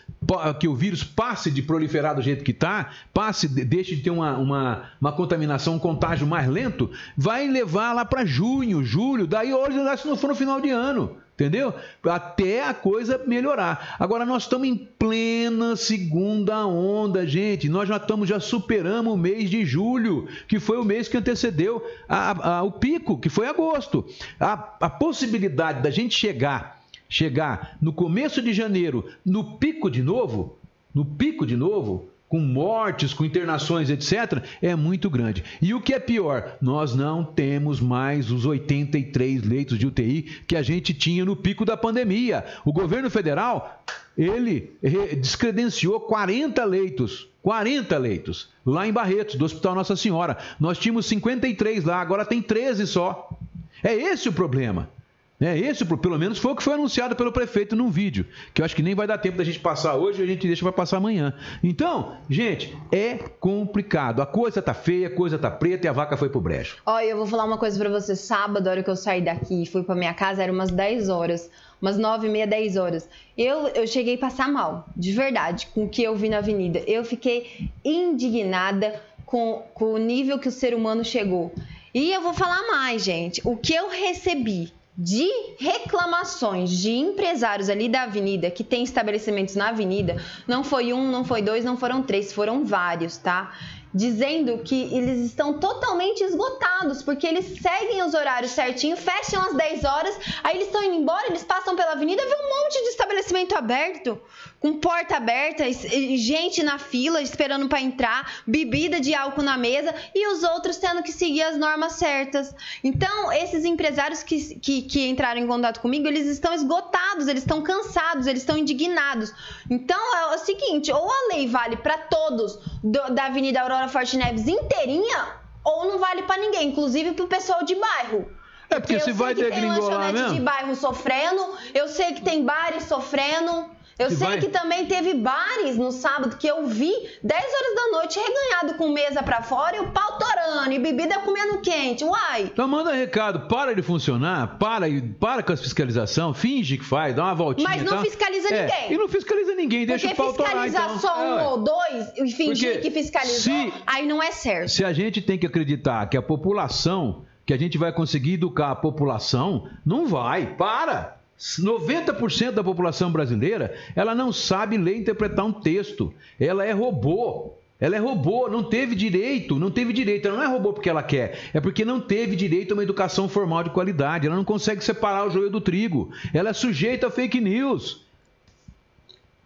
que o vírus passe de proliferar do jeito que está, passe, deixe de ter uma, uma, uma contaminação, um contágio mais lento, vai levar lá para junho, julho, daí hoje, se não for no final de ano entendeu? Até a coisa melhorar. Agora nós estamos em plena segunda onda, gente. Nós já estamos, já superamos o mês de julho, que foi o mês que antecedeu a, a, o pico, que foi agosto. A, a possibilidade da gente chegar, chegar no começo de janeiro, no pico de novo, no pico de novo, com mortes, com internações, etc., é muito grande. E o que é pior, nós não temos mais os 83 leitos de UTI que a gente tinha no pico da pandemia. O governo federal, ele descredenciou 40 leitos 40 leitos lá em Barretos, do Hospital Nossa Senhora. Nós tínhamos 53 lá, agora tem 13 só. É esse o problema. É, esse, pelo menos, foi o que foi anunciado pelo prefeito num vídeo, que eu acho que nem vai dar tempo da gente passar hoje, a gente deixa para passar amanhã. Então, gente, é complicado. A coisa tá feia, a coisa tá preta e a vaca foi pro brejo. Olha, eu vou falar uma coisa para você. Sábado, a hora que eu saí daqui e fui para minha casa, era umas 10 horas. Umas 9 e meia, 10 horas. Eu, eu cheguei a passar mal, de verdade, com o que eu vi na avenida. Eu fiquei indignada com, com o nível que o ser humano chegou. E eu vou falar mais, gente. O que eu recebi de reclamações de empresários ali da avenida que tem estabelecimentos na avenida, não foi um, não foi dois, não foram três, foram vários, tá? Dizendo que eles estão totalmente esgotados, porque eles seguem os horários certinho, fecham às 10 horas, aí eles estão indo embora, eles passam pela avenida, vê um monte de estabelecimento aberto com porta aberta, gente na fila esperando para entrar, bebida de álcool na mesa e os outros tendo que seguir as normas certas. Então, esses empresários que, que, que entraram em contato comigo, eles estão esgotados, eles estão cansados, eles estão indignados. Então, é o seguinte: ou a lei vale para todos do, da Avenida Aurora Forte Neves inteirinha, ou não vale para ninguém, inclusive para o pessoal de bairro. É porque, porque se vai degringolar mesmo. de bairro sofrendo, eu sei que tem bares sofrendo. Eu sei vai... que também teve bares no sábado que eu vi 10 horas da noite reganhado com mesa para fora e o pau torando e bebida comendo quente. Uai! Então manda recado, para de funcionar, para, para com a fiscalização, finge que faz, dá uma voltinha. Mas não tá? fiscaliza é, ninguém. E não fiscaliza ninguém, deixa Porque o pau torar. Porque fiscalizar então. só um é. ou dois e fingir Porque que fiscalizou, se, aí não é certo. Se a gente tem que acreditar que a população, que a gente vai conseguir educar a população, não vai, para! 90% da população brasileira, ela não sabe ler e interpretar um texto. Ela é robô. Ela é robô, não teve direito, não teve direito. Ela não é robô porque ela quer, é porque não teve direito a uma educação formal de qualidade. Ela não consegue separar o joio do trigo. Ela é sujeita a fake news.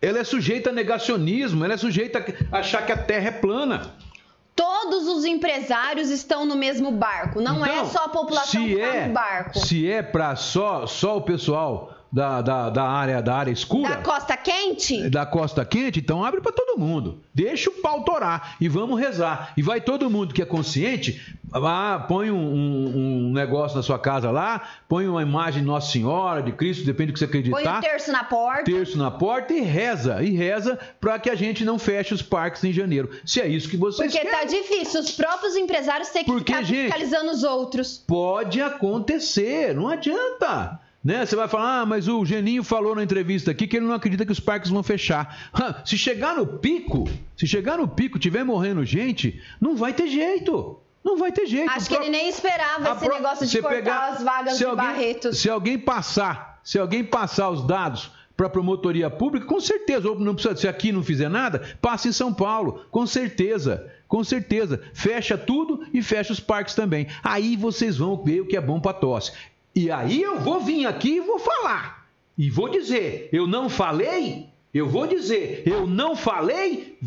Ela é sujeita a negacionismo. Ela é sujeita a achar que a Terra é plana. Todos os empresários estão no mesmo barco. Não é então, é só a população que está é, no barco. Se é para só, só o pessoal da, da, da, área, da área escura. Da costa quente? Da costa quente, então abre para todo mundo. Deixa o pau torar e vamos rezar. E vai todo mundo que é consciente, ah, põe um, um, um, negócio na sua casa lá, põe uma imagem de Nossa Senhora, de Cristo, depende do que você acreditar. Põe um terço na porta. Terço na porta e reza. E reza para que a gente não feche os parques em janeiro. Se é isso que vocês Porque tá querem. Porque tá difícil. Os próprios empresários têm que Porque, ficar gente, fiscalizando os outros. Pode acontecer, não adianta. Né? Você vai falar, ah, mas o Geninho falou na entrevista aqui que ele não acredita que os parques vão fechar. Se chegar no pico, se chegar no pico, tiver morrendo gente, não vai ter jeito. Não vai ter jeito. Acho que ele nem esperava esse pro... negócio de cortar pegar... as vagas de alguém, Barretos. Se alguém passar, se alguém passar os dados para a promotoria pública, com certeza, ou não precisa, se aqui não fizer nada, passe em São Paulo, com certeza. Com certeza. Fecha tudo e fecha os parques também. Aí vocês vão ver o que é bom para tosse. E aí eu vou vir aqui e vou falar. E vou dizer, eu não falei, eu vou dizer, eu não falei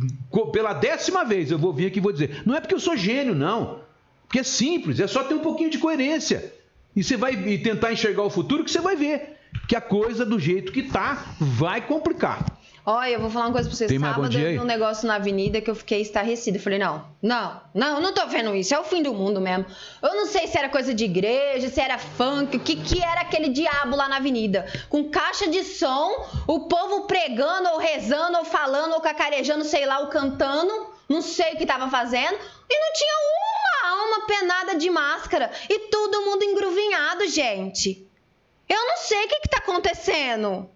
pela décima vez, eu vou vir aqui e vou dizer. Não é porque eu sou gênio, não. Porque é simples, é só ter um pouquinho de coerência. E você vai tentar enxergar o futuro que você vai ver que a coisa do jeito que tá vai complicar. Olha, eu vou falar uma coisa pra vocês. Tem Sábado eu vi um negócio na avenida que eu fiquei estarrecida. Eu falei, não, não, não, eu não tô vendo isso. É o fim do mundo mesmo. Eu não sei se era coisa de igreja, se era funk, o que, que era aquele diabo lá na avenida. Com caixa de som, o povo pregando, ou rezando, ou falando, ou cacarejando, sei lá, ou cantando. Não sei o que tava fazendo. E não tinha uma alma penada de máscara. E todo mundo engruvinhado, gente. Eu não sei o que está acontecendo.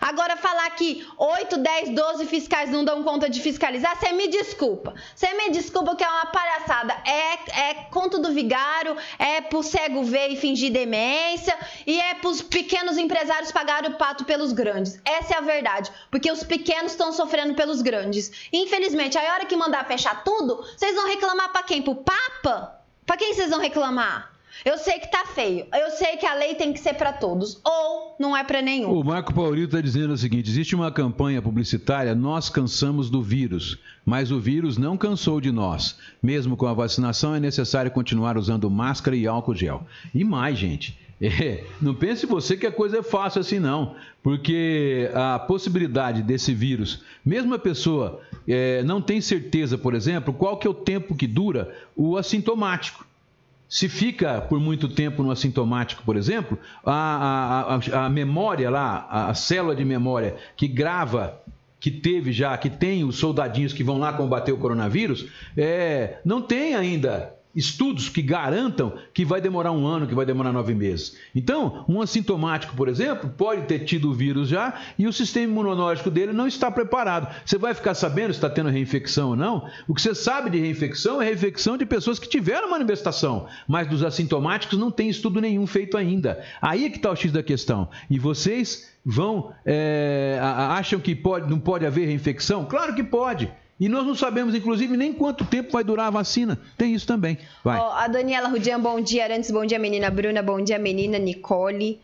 Agora, falar que 8, 10, 12 fiscais não dão conta de fiscalizar, você me desculpa. Você me desculpa que é uma palhaçada. É, é conto do vigário, é pro cego ver e fingir demência, e é pros pequenos empresários pagarem o pato pelos grandes. Essa é a verdade. Porque os pequenos estão sofrendo pelos grandes. Infelizmente, a hora que mandar fechar tudo, vocês vão reclamar para quem? Pro Papa? Para quem vocês vão reclamar? Eu sei que tá feio. Eu sei que a lei tem que ser para todos. Ou não é para nenhum. O Marco Paulito está dizendo o seguinte: existe uma campanha publicitária, nós cansamos do vírus, mas o vírus não cansou de nós. Mesmo com a vacinação, é necessário continuar usando máscara e álcool gel. E mais, gente. É, não pense você que a coisa é fácil assim, não. Porque a possibilidade desse vírus, mesmo a pessoa é, não tem certeza, por exemplo, qual que é o tempo que dura o assintomático. Se fica por muito tempo no assintomático, por exemplo, a, a, a memória lá, a, célula de memória que grava que teve já, que tem os soldadinhos que vão lá combater o coronavírus, é, não tem ainda estudos que garantam que vai demorar um ano, que vai demorar nove meses. Então, um assintomático, por exemplo, pode ter tido o vírus já e o sistema imunológico dele não está preparado. Você vai ficar sabendo se está tendo reinfecção ou não? O que você sabe de reinfecção é reinfecção de pessoas que tiveram manifestação, mas dos assintomáticos não tem estudo nenhum feito ainda. Aí é que está o X da questão. E vocês vão é, acham que pode, não pode haver reinfecção? Claro que pode. E nós não sabemos, inclusive, nem quanto tempo vai durar a vacina. Tem isso também. Vai. Oh, a Daniela Rudian, bom dia. Arantes, bom dia, menina Bruna. Bom dia, menina Nicole.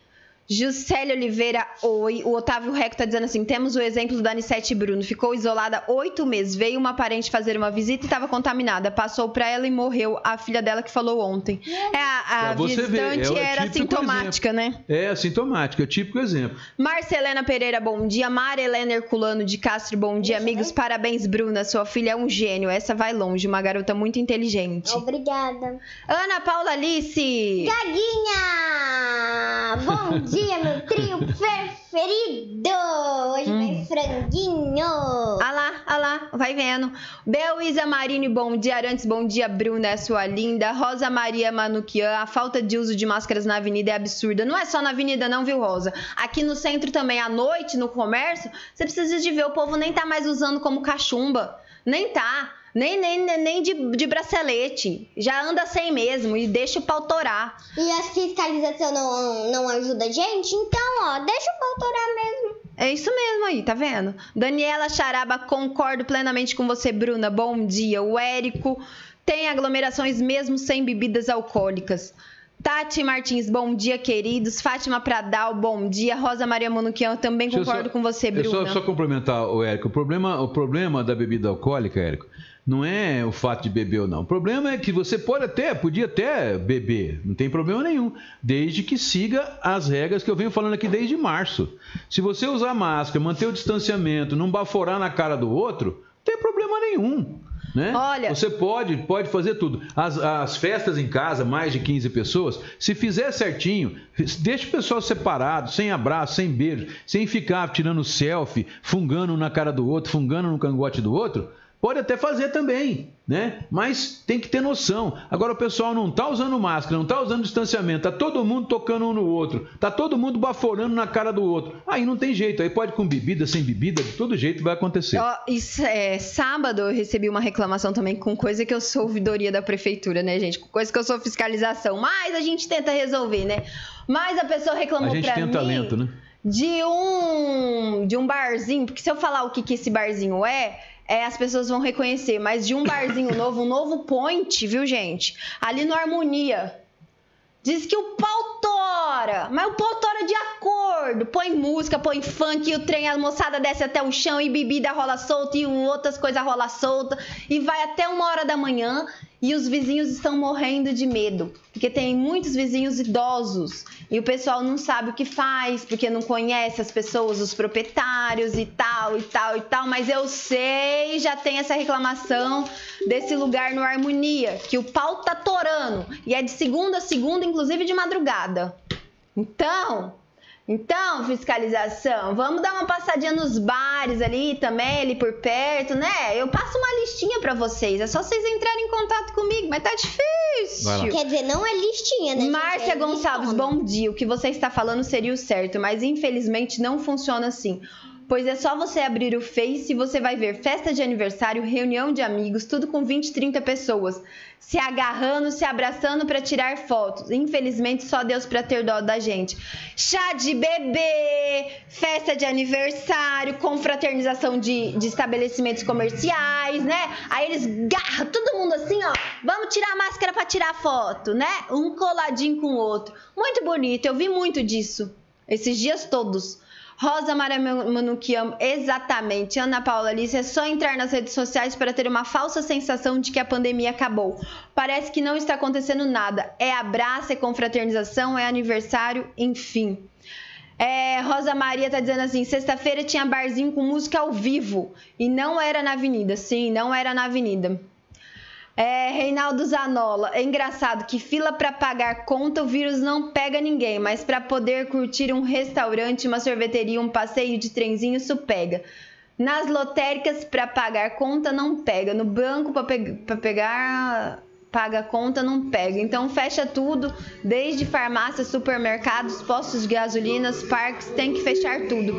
Juscelia Oliveira, oi. O Otávio Reco tá dizendo assim: temos o exemplo da Anissete Bruno. Ficou isolada oito meses. Veio uma parente fazer uma visita e estava contaminada. Passou para ela e morreu. A filha dela que falou ontem. É, a, a visitante é era sintomática, exemplo. né? É, assintomática, é típico exemplo. Marcelena Pereira, bom dia. Mara Helena Herculano de Castro, bom dia, amigos. Parabéns, Bruna. Sua filha é um gênio. Essa vai longe. Uma garota muito inteligente. Obrigada. Ana Paula Alice. Gaguinha! Bom dia dia, meu trio preferido! Hoje hum. vem franguinho! Ah lá, ah lá, vai vendo. Belisa Marini, bom dia. Arantes, bom dia. Bruna, é sua linda. Rosa Maria Manuquian, a falta de uso de máscaras na avenida é absurda. Não é só na avenida, não, viu, Rosa? Aqui no centro também, à noite, no comércio, você precisa de ver, o povo nem tá mais usando como cachumba. Nem tá. Nem, nem, nem de, de bracelete. Já anda sem mesmo e deixa o pau torar. E a fiscalização não, não ajuda a gente? Então, ó, deixa o pau torar mesmo. É isso mesmo aí, tá vendo? Daniela Charaba, concordo plenamente com você, Bruna. Bom dia. O Érico tem aglomerações mesmo sem bebidas alcoólicas. Tati Martins, bom dia, queridos. Fátima Pradal, bom dia. Rosa Maria Monuquian, também concordo só, com você, Bruna. Só, só complementar, o Érico. O problema, o problema da bebida alcoólica, Érico, não é o fato de beber ou não. O problema é que você pode até, podia até beber, não tem problema nenhum, desde que siga as regras que eu venho falando aqui desde março. Se você usar máscara, manter o distanciamento, não baforar na cara do outro, não tem problema nenhum. Né? Olha, você pode, pode fazer tudo. As, as festas em casa, mais de 15 pessoas, se fizer certinho, deixa o pessoal separado, sem abraço, sem beijo, sem ficar tirando selfie, fungando na cara do outro, fungando no cangote do outro, Pode até fazer também, né? Mas tem que ter noção. Agora o pessoal não está usando máscara, não está usando distanciamento, tá todo mundo tocando um no outro, tá todo mundo baforando na cara do outro. Aí não tem jeito, aí pode com bebida, sem bebida, de todo jeito vai acontecer. Oh, isso é, sábado eu recebi uma reclamação também com coisa que eu sou ouvidoria da prefeitura, né, gente? Com coisa que eu sou fiscalização, mas a gente tenta resolver, né? Mas a pessoa reclamou para mim. A gente tem talento, né? De um de um barzinho, porque se eu falar o que que esse barzinho é, é, as pessoas vão reconhecer, mas de um barzinho novo, um novo point, viu, gente? Ali no Harmonia. Diz que o pau tora, mas o pau tora de acordo. Põe música, põe funk, o trem, a moçada desce até o chão e bebida rola solta e outras coisas rola solta. E vai até uma hora da manhã e os vizinhos estão morrendo de medo, porque tem muitos vizinhos idosos e o pessoal não sabe o que faz, porque não conhece as pessoas, os proprietários e tal e tal e tal, mas eu sei, já tem essa reclamação desse lugar no Harmonia, que o pau tá torando e é de segunda a segunda, inclusive de madrugada. Então, então, fiscalização, vamos dar uma passadinha nos bares ali também, ali por perto, né? Eu passo uma listinha para vocês, é só vocês entrarem em contato comigo, mas tá difícil. Quer dizer, não é listinha, né? Márcia gente? É Gonçalves, listona. bom dia. O que você está falando seria o certo, mas infelizmente não funciona assim. Pois é só você abrir o Face e você vai ver festa de aniversário, reunião de amigos, tudo com 20, 30 pessoas, se agarrando, se abraçando para tirar fotos. Infelizmente, só Deus para ter dó da gente. Chá de bebê, festa de aniversário, confraternização de, de estabelecimentos comerciais, né? Aí eles garram todo mundo assim, ó. Vamos tirar a máscara para tirar foto, né? Um coladinho com o outro. Muito bonito, eu vi muito disso esses dias todos. Rosa Maria Manuquiam, exatamente. Ana Paula Alice, é só entrar nas redes sociais para ter uma falsa sensação de que a pandemia acabou. Parece que não está acontecendo nada. É abraço, é confraternização, é aniversário, enfim. É, Rosa Maria tá dizendo assim: sexta-feira tinha barzinho com música ao vivo e não era na avenida. Sim, não era na avenida. É, Reinaldo Zanola, é engraçado que fila para pagar conta o vírus não pega ninguém, mas para poder curtir um restaurante, uma sorveteria, um passeio de trenzinho, isso pega. Nas lotéricas para pagar conta não pega, no banco para pe pegar paga conta não pega. Então fecha tudo, desde farmácias, supermercados, postos de gasolinas, parques, tem que fechar tudo.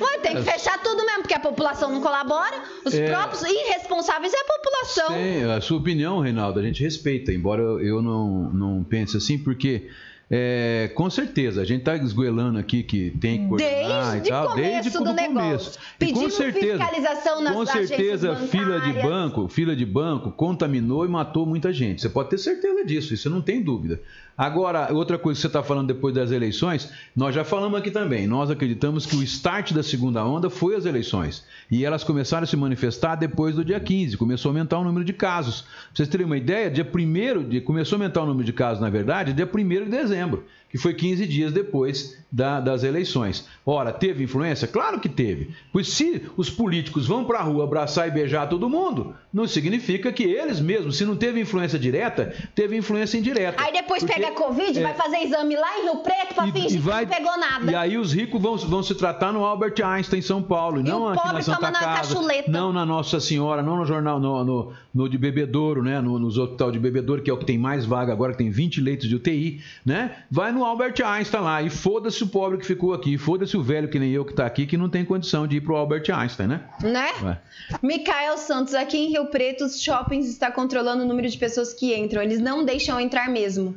Ué, tem que fechar tudo mesmo, porque a população não colabora, os É. próprios irresponsáveis é a população. Tem a sua opinião, Reinaldo, a gente respeita, embora eu- eu não, não pense assim, porque é, com certeza a gente está esgoelando aqui que tem que coordenar Desde e tal, começo desde do do negócio. começo. E com certeza, fiscalização nas com certeza fila de banco, fila de banco contaminou e matou muita gente. Você pode ter certeza disso, isso não tem dúvida. Agora, outra coisa que você está falando depois das eleições, nós já falamos aqui também. Nós acreditamos que o start da segunda onda foi as eleições. E elas começaram a se manifestar depois do dia 15. Começou a aumentar o número de casos. Pra vocês terem uma ideia, dia 1 de. Começou a aumentar o número de casos, na verdade, dia 1 de dezembro, que foi 15 dias depois da- das eleições. Ora, teve influência? Claro que teve. Pois se os políticos vão para a rua abraçar e beijar todo mundo, não significa que eles mesmos, se não teve influência direta, teve influência indireta. Aí depois Porque- pega a Covid, é. vai fazer exame lá em Rio Preto pra fingir que não pegou nada. E aí os ricos vão, vão se tratar no Albert Einstein, em São Paulo, e não aqui na Santa na Casa, não na Nossa Senhora, não no jornal, no, no, no de Bebedouro, né? No, nos hospital de Bebedouro, que é o que tem mais vaga agora, que tem 20 leitos de UTI, né? Vai no Albert Einstein lá e foda-se o pobre que ficou aqui, foda-se o velho que nem eu que tá aqui, que não tem condição de ir pro Albert Einstein, né? Né? Ué. Micael Santos, aqui em Rio Preto, os shoppings está controlando o número de pessoas que entram. Eles não deixam entrar mesmo.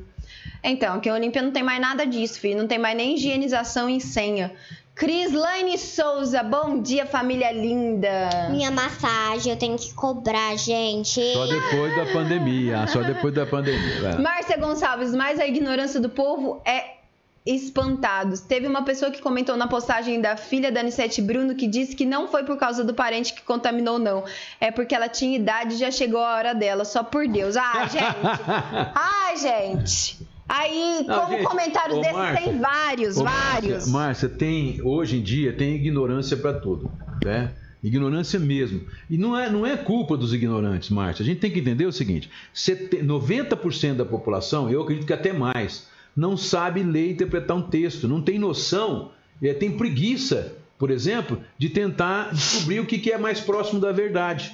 Então, aqui em Olímpia não tem mais nada disso, filho. Não tem mais nem higienização em senha. Crislaine Souza, bom dia, família linda. Minha massagem eu tenho que cobrar, gente. Só depois da pandemia, só depois da pandemia. é. Márcia Gonçalves, mas a ignorância do povo é espantados. Teve uma pessoa que comentou na postagem da filha da Anissete Bruno que disse que não foi por causa do parente que contaminou, não. É porque ela tinha idade e já chegou a hora dela, só por Deus. Ah, gente! Ai, gente! Aí, Não, como gente, comentários desses, Márcia, tem vários, Ô, vários. Márcia, Márcia, tem, hoje em dia tem ignorância para tudo, né? Ignorância mesmo. E não é, não é culpa dos ignorantes, Márcia. A gente tem que entender o seguinte: sete- 90% da população, eu acredito que até mais, não sabe ler e interpretar um texto, não tem noção, é, tem preguiça, por exemplo, de tentar descobrir o que, que é mais próximo da verdade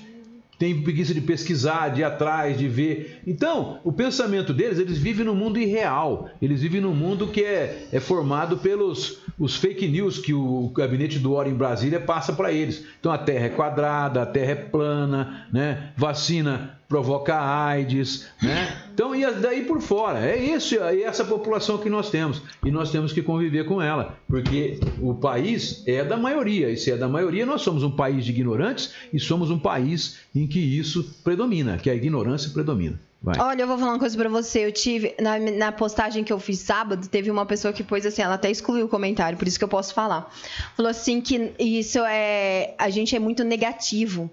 tem preguiça de pesquisar, de ir atrás, de ver. Então, o pensamento deles, eles vivem num mundo irreal. Eles vivem num mundo que é, é formado pelos os fake news que o gabinete do Oro em Brasília passa para eles. Então, a Terra é quadrada, a Terra é plana, né? Vacina provoca AIDS, né? Então, e daí por fora. É isso, é essa população que nós temos. E nós temos que conviver com ela. Porque o país é da maioria. E se é da maioria, nós somos um país de ignorantes e somos um país em que isso predomina, que a ignorância predomina. Vai. Olha, eu vou falar uma coisa pra você. Eu tive, na, na postagem que eu fiz sábado, teve uma pessoa que pôs assim, ela até excluiu o comentário, por isso que eu posso falar. Falou assim que isso é. A gente é muito negativo.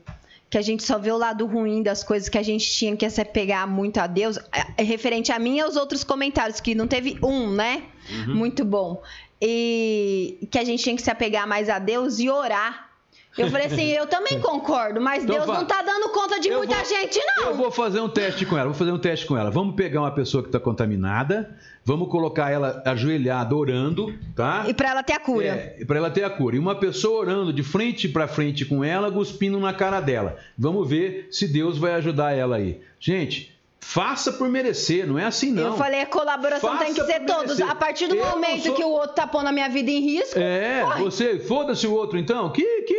Que a gente só vê o lado ruim das coisas que a gente tinha que se apegar muito a Deus. É referente a mim e aos outros comentários, que não teve um, né? Uhum. Muito bom. E que a gente tinha que se apegar mais a Deus e orar. Eu falei assim, eu também concordo, mas Então Deus não tá dando conta de Eu muita vou- gente, não. Eu vou fazer um teste com ela, vou fazer um teste com ela. Vamos pegar uma pessoa que está contaminada, vamos colocar ela ajoelhada orando, tá? E pra ela ter a cura. É, para ela ter a cura. E uma pessoa orando de frente para frente com ela, cuspindo na cara dela. Vamos ver se Deus vai ajudar ela aí. Gente, Faça por merecer, não é assim não. Eu falei, a colaboração Faça tem que ser todos. A partir do Eu momento sou- que o outro tá pondo a minha vida em risco. É, corre. você, foda-se o outro então. Que, que,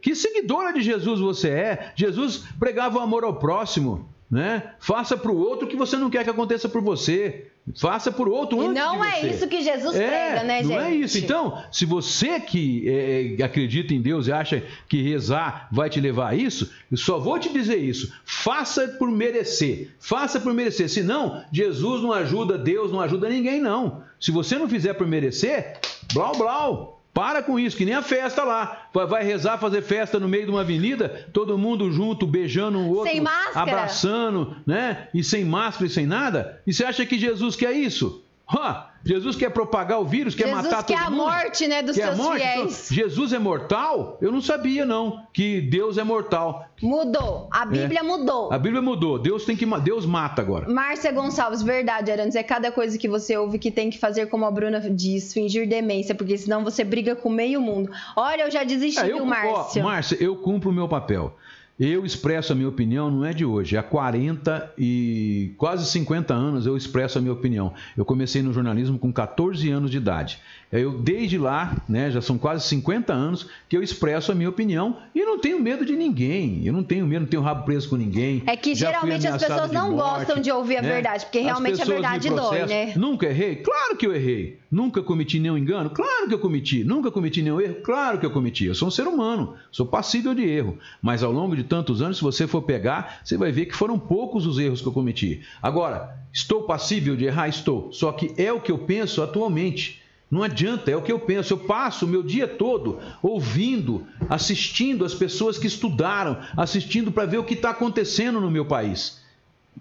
que seguidora de Jesus você é. Jesus pregava o amor ao próximo, né? Faça pro outro o que você não quer que aconteça por você. Faça por outro E antes não é isso que Jesus É, prega, né, gente? Não é isso. Então, se você que é, acredita em Deus e acha que rezar vai te levar a isso, eu só vou te dizer isso. Faça por merecer. Faça por merecer. Senão, Jesus não ajuda, Deus não ajuda ninguém, não. Se você não fizer por merecer, blau, blau. Para com isso, que nem a festa lá. Vai, rezar, fazer festa no meio de uma avenida, todo mundo junto, beijando um outro, Sem máscara. abraçando, né? E sem máscara e sem nada. E você acha que Jesus quer isso? Hã? Jesus quer propagar o vírus, quer Jesus matar quer todo a mundo? morte, né, dos Quer a seus morte? Então, fiéis. Jesus é mortal? Eu não sabia, não, que Deus é mortal. Mudou. A Bíblia mudou. A Bíblia mudou. Deus tem que Deus mata agora. Márcia Gonçalves, verdade, Arantes. É cada coisa que você ouve que tem que fazer como a Bruna diz, fingir demência, porque senão você briga com meio mundo. Olha, eu já desisti, É, eu, viu, ó, Márcia? Márcia, eu cumpro o meu papel. Eu expresso a minha opinião, não é de hoje, há 40 e quase 50 anos eu expresso a minha opinião. Eu comecei no jornalismo com 14 anos de idade. Eu, desde lá, né, já são quase 50 anos que eu expresso a minha opinião e não tenho medo de ninguém. Eu não tenho medo, não tenho rabo preso com ninguém. É que Já geralmente as pessoas não morte, gostam de ouvir a né? verdade, porque realmente a verdade dói, né? Nunca errei? Claro que eu errei. Nunca cometi nenhum engano? Claro que eu cometi. Nunca cometi nenhum erro? Claro que eu cometi. Eu sou um ser humano, sou passível de erro. Mas ao longo de tantos anos, se você for pegar, você vai ver que foram poucos os erros que eu cometi. Agora, estou passível de errar? Estou. Só que é o que eu penso atualmente. Não adianta, é o que eu penso. Eu passo o meu dia todo ouvindo, assistindo as pessoas que estudaram, assistindo para ver o que está acontecendo no meu país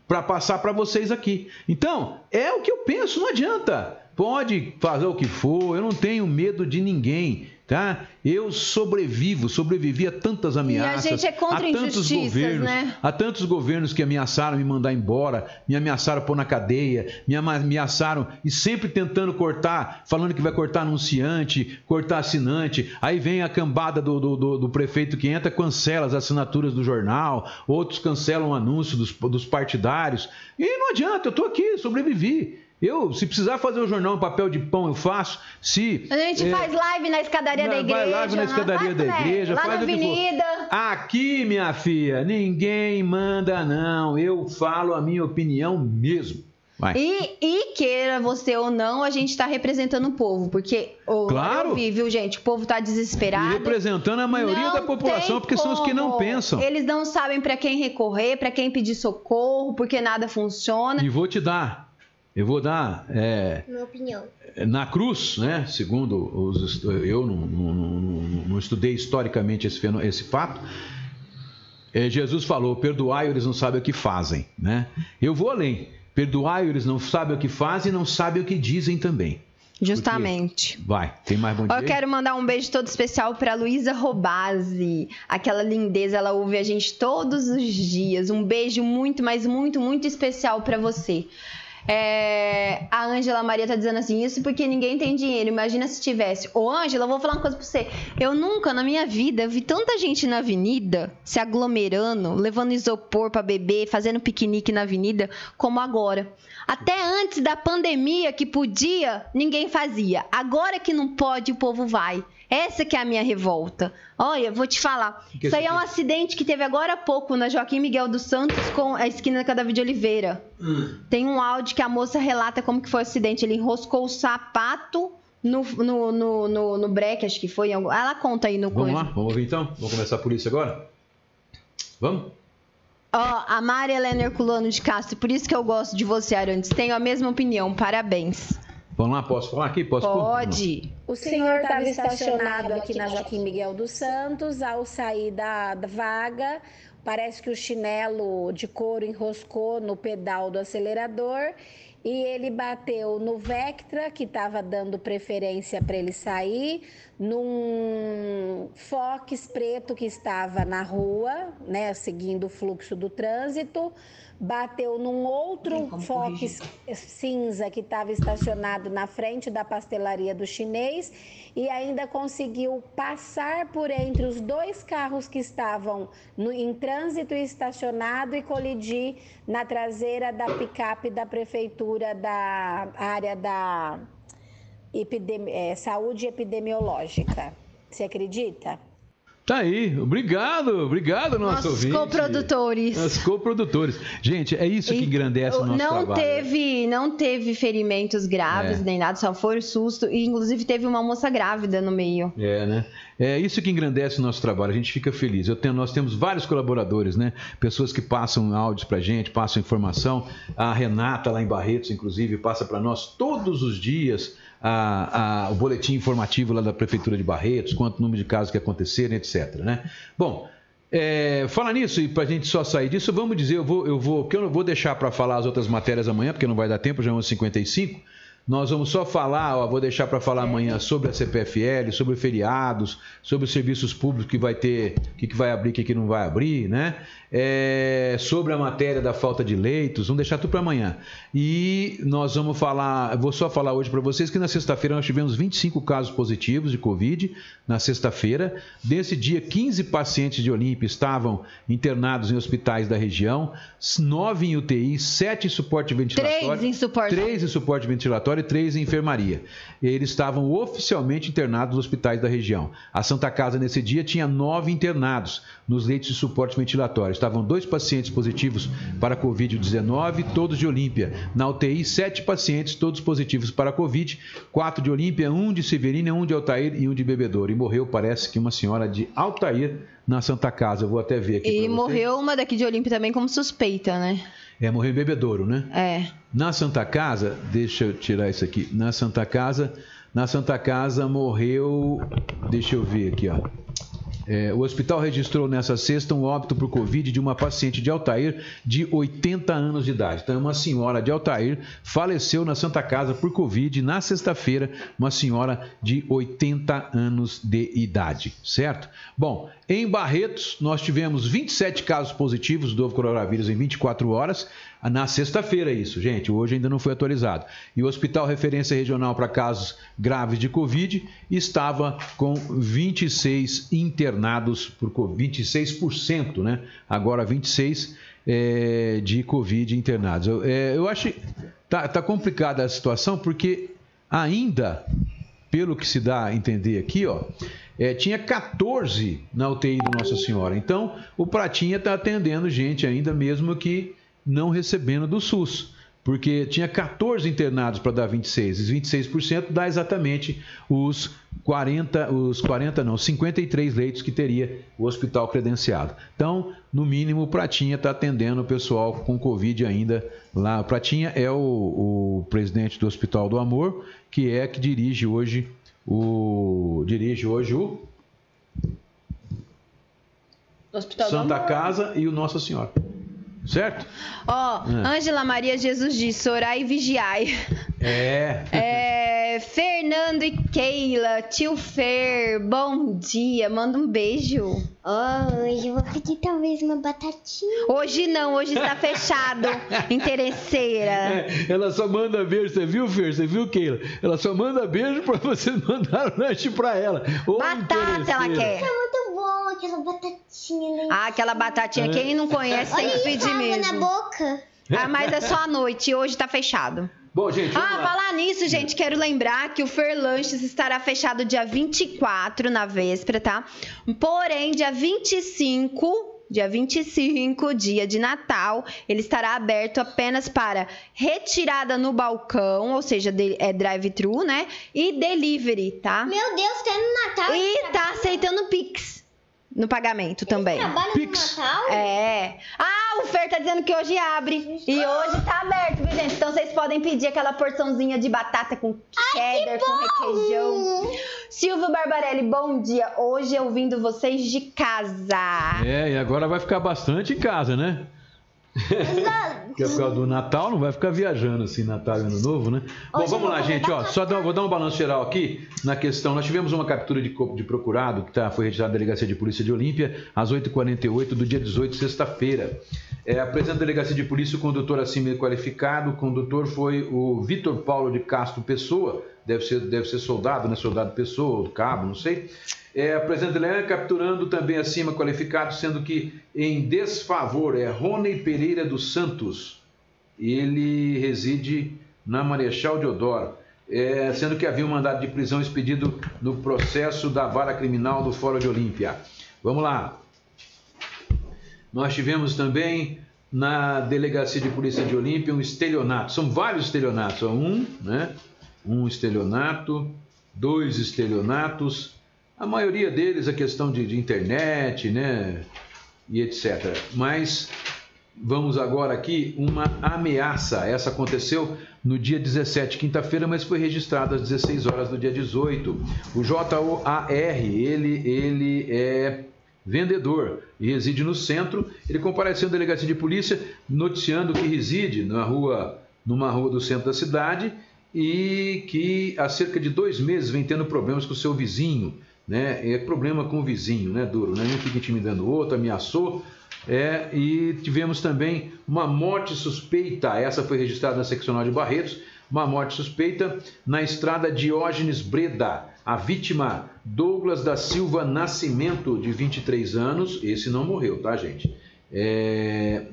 para passar para vocês aqui. Então, é o que eu penso, não adianta. Pode fazer o que for, eu não tenho medo de ninguém, tá? Eu sobrevivo, sobrevivi a tantas ameaças, gente é contra a tantos governos, né? a tantos governos que ameaçaram me mandar embora, me ameaçaram pôr na cadeia, me ameaçaram e sempre tentando cortar, falando que vai cortar anunciante, cortar assinante. Aí vem a cambada do, do, do- do prefeito que entra, cancela as assinaturas do jornal, outros cancelam o anúncio dos, dos partidários. E não adianta, eu estou aqui, sobrevivi. Eu, se precisar fazer o jornal em papel de pão, eu faço. Se A gente é, faz live na escadaria da vai igreja. live na escadaria da igreja, Lá faz na o avenida. Aqui, minha filha, ninguém manda, não. Eu falo a minha opinião mesmo. Vai. E, e queira você ou não, a gente tá representando o povo, porque ô, Claro. eu vi, viu, gente? O povo tá E desesperado. representando a maioria Não da população, porque são os que não como. pensam. Eles não sabem pra quem recorrer, pra quem pedir socorro, porque nada funciona. E vou te dar. Eu vou dar. é, Minha opinião. na cruz, né? Segundo os, eu não, não- não- não estudei historicamente esse, esse fato. é, Jesus falou: perdoai, eles não sabem o que fazem, né? Eu vou além. Perdoai, eles não sabem o que fazem e não sabem o que dizem também. Justamente. Vai, tem mais bom dia? Eu quero mandar um beijo todo especial pra Luísa Robazzi. Aquela lindeza, ela ouve a gente todos os dias. Um beijo muito, mas muito, muito especial pra você. É, a Ângela Maria tá dizendo assim: Isso porque ninguém tem dinheiro. Imagina se tivesse. Ô, Ângela, eu vou falar uma coisa pra você. Eu nunca na minha vida vi tanta gente na avenida se aglomerando, levando isopor pra beber, fazendo piquenique na avenida, como agora. Até antes da pandemia, que podia, ninguém fazia. Agora que não pode, o povo vai. Essa que é a minha revolta. Olha, vou te falar. Que Isso aí é um acidente? que teve agora há pouco na Joaquim Miguel dos Santos com a esquina da David Oliveira. Tem um áudio que a moça relata como que foi o acidente. Ele enroscou o sapato no, no, no, no, no breque, acho que foi. Ela conta aí no Vamos coisa. lá, vamos ouvir então? Vamos começar por isso agora? Vamos? Ó, a Mari Helena Herculano de Castro, por isso que eu gosto de você, Arantes. Tenho a mesma opinião, parabéns. Vamos lá, posso falar aqui? Posso pôr? Pode. O senhor estava estacionado aqui na Joaquim Miguel dos Santos. Ao sair da, da vaga, parece que o chinelo de couro enroscou no pedal do acelerador e ele bateu no Vectra, que estava dando preferência para ele sair, num Fox preto que estava na rua, né, seguindo o fluxo do trânsito, bateu num outro Fox cinza que estava estacionado na frente da pastelaria do chinês e ainda conseguiu passar por entre os dois carros que estavam no, em trânsito e estacionado e colidir na traseira da picape da prefeitura da área da é, saúde epidemiológica. Você acredita? Tá aí, obrigado, obrigado, nosso Nossos ouvinte. coprodutores. Nossos coprodutores. Gente, é isso que engrandece o nosso não trabalho. Teve, não teve ferimentos graves É. nem nada, só foi susto. E inclusive teve uma moça grávida no meio. É, né? É isso que engrandece o nosso trabalho, a gente fica feliz. Tenho- nós temos vários colaboradores, né? Pessoas que passam áudios pra gente, passam informação. A Renata, lá em Barretos, inclusive, passa para nós todos os dias a- a- o boletim informativo lá da Prefeitura de Barretos, quanto número de casos que aconteceram, etc. Né? Bom. É, fala nisso, e pra gente só sair disso, vamos dizer, eu vou, eu vou, que eu não vou deixar para falar as outras matérias amanhã, porque não vai dar tempo, já é 11h55. Nós vamos só falar, ó, vou deixar para falar amanhã sobre a CPFL, sobre feriados, sobre os serviços públicos que vai ter, o que, que vai abrir, o que, que não vai abrir, né? É, sobre a matéria da falta de leitos, vamos deixar tudo para amanhã. E nós vamos falar, vou só falar hoje para vocês que na sexta-feira nós tivemos 25 casos positivos de Covid, na sexta-feira. Desse dia, 15 pacientes de Olímpia estavam internados em hospitais da região, 9 em UTI, 7 em suporte ventilatório. Três em suporte. Três em suporte ventilatório e três em enfermaria. Eles estavam oficialmente internados nos hospitais da região. A Santa Casa, nesse dia, tinha nove internados nos leitos de suporte ventilatório. Estavam dois pacientes positivos para Covid-19, todos de Olímpia. Na UTI, sete pacientes, todos positivos para Covid. Quatro de Olímpia, um de Severina, um de Altair e um de Bebedouro. E morreu, parece que uma senhora de Altair na Santa Casa. Eu vou até ver aqui. E morreu uma daqui de Olímpia também como suspeita, né? É, morreu em Bebedouro, né? É. Na Santa Casa, deixa eu tirar isso aqui. Na Santa Casa, na Santa Casa morreu, deixa eu ver aqui, ó. É, o hospital registrou nessa sexta um óbito por Covid de uma paciente de Altair de 80 anos de idade. Então, uma senhora de Altair faleceu na Santa Casa por Covid na sexta-feira, uma senhora de 80 anos de idade, certo? Bom, em Barretos, nós tivemos 27 casos positivos do novo coronavírus em 24 horas. Na sexta-feira, isso, gente. Hoje ainda não foi atualizado. E o Hospital Referência Regional para Casos Graves de Covid estava com 26 internados por Covid, 26%, né? Agora 26% é, de Covid internados. Eu, é, eu acho tá, tá complicada a situação porque ainda, pelo que se dá a entender aqui, ó, é, tinha 14 na UTI do Nossa Senhora. Então, o Pratinha está atendendo gente ainda, mesmo que não recebendo do SUS. Porque tinha 14 internados para dar 26. Os 26% dá exatamente os 40, os 40 não, 53 leitos que teria o hospital credenciado. Então, no mínimo, o Pratinha está atendendo o pessoal com Covid ainda lá. O Pratinha é o, o presidente do Hospital do Amor, que é que dirige hoje o dirige hoje o Hospital Santa. Casa e o Nossa Senhora. Certo? Ó, É. Ângela Maria Jesus disse, orai e vigiai. É. É, Fernando e Keila, tio Fer, bom dia, manda um beijo. Hoje eu vou pedir talvez uma batatinha. Hoje não, hoje está fechado, interesseira. É, ela só manda beijo, você viu, Fer? Você viu, Keila? Ela só manda beijo pra você mandar o lanche pra ela. Ô, Batata ela quer. Bom aquela batatinha, né? Ah, aquela batatinha, quem não conhece tem que Olha pedir água na mesmo. boca. Ah, mas é só à noite, hoje tá fechado. Bom, gente, vamos Ah, lá. falar nisso, gente, quero lembrar que o Fer Lanches estará fechado dia 24 na véspera, tá? Porém, dia 25, dia 25, dia de Natal, ele estará aberto apenas para retirada no balcão, ou seja, de- é drive-thru, né? E delivery, tá? Meu Deus, tem no Natal. E tá aceitando Pix no pagamento também. Trabalha Pix. no Natal? É. Ah, o Fer tá dizendo que hoje abre. E hoje tá aberto, viu, gente? Então vocês podem pedir aquela porçãozinha de batata com cheddar, com requeijão. Silvio Barbarelli, bom dia. Hoje eu ouvindo vocês de casa. É, e agora vai ficar bastante em casa, né? Que é por causa do Natal, não vai ficar viajando assim, Natal e Ano Novo, né? Bom, Hoje vamos lá, gente, ó, só dar, vou dar um balanço geral aqui na questão. Nós tivemos uma captura de, de procurado que tá, foi registrada na Delegacia de Polícia de Olímpia às 8h48 do dia 18, sexta-feira. É, apresenta a Delegacia de Polícia o condutor acima qualificado. O condutor foi o Vitor Paulo de Castro Pessoa, deve ser, deve ser soldado, né? Soldado Pessoa, ou cabo, não sei. É, apresenta ele capturando também acima qualificado, sendo que em desfavor é Rony Pereira dos Santos. Ele reside na Marechal Deodoro. É, sendo que havia um mandado de prisão expedido no processo da vara criminal do Fórum de Olímpia. Vamos lá. Nós tivemos também na Delegacia de Polícia de Olímpia um estelionato. São vários estelionatos. Um, né? Um estelionato, dois estelionatos. A maioria deles a questão de, de internet, né? E etc. Mas vamos agora aqui uma ameaça. Essa aconteceu no dia 17, quinta-feira, mas foi registrada às 16 horas do dia 18. O JOAR, ele, ele é vendedor e reside no centro. Ele compareceu à delegacia de polícia noticiando que reside na rua, numa rua do centro da cidade e que há cerca de dois meses vem tendo problemas com o seu vizinho. Né? É problema com o vizinho, né? Duro, né? Um fica intimidando o outro, ameaçou. É, e tivemos também uma morte suspeita, essa foi registrada na seccional de Barretos, uma morte suspeita na estrada Diógenes Breda. A vítima, Douglas da Silva Nascimento, de 23 anos, esse não morreu, tá, gente? É,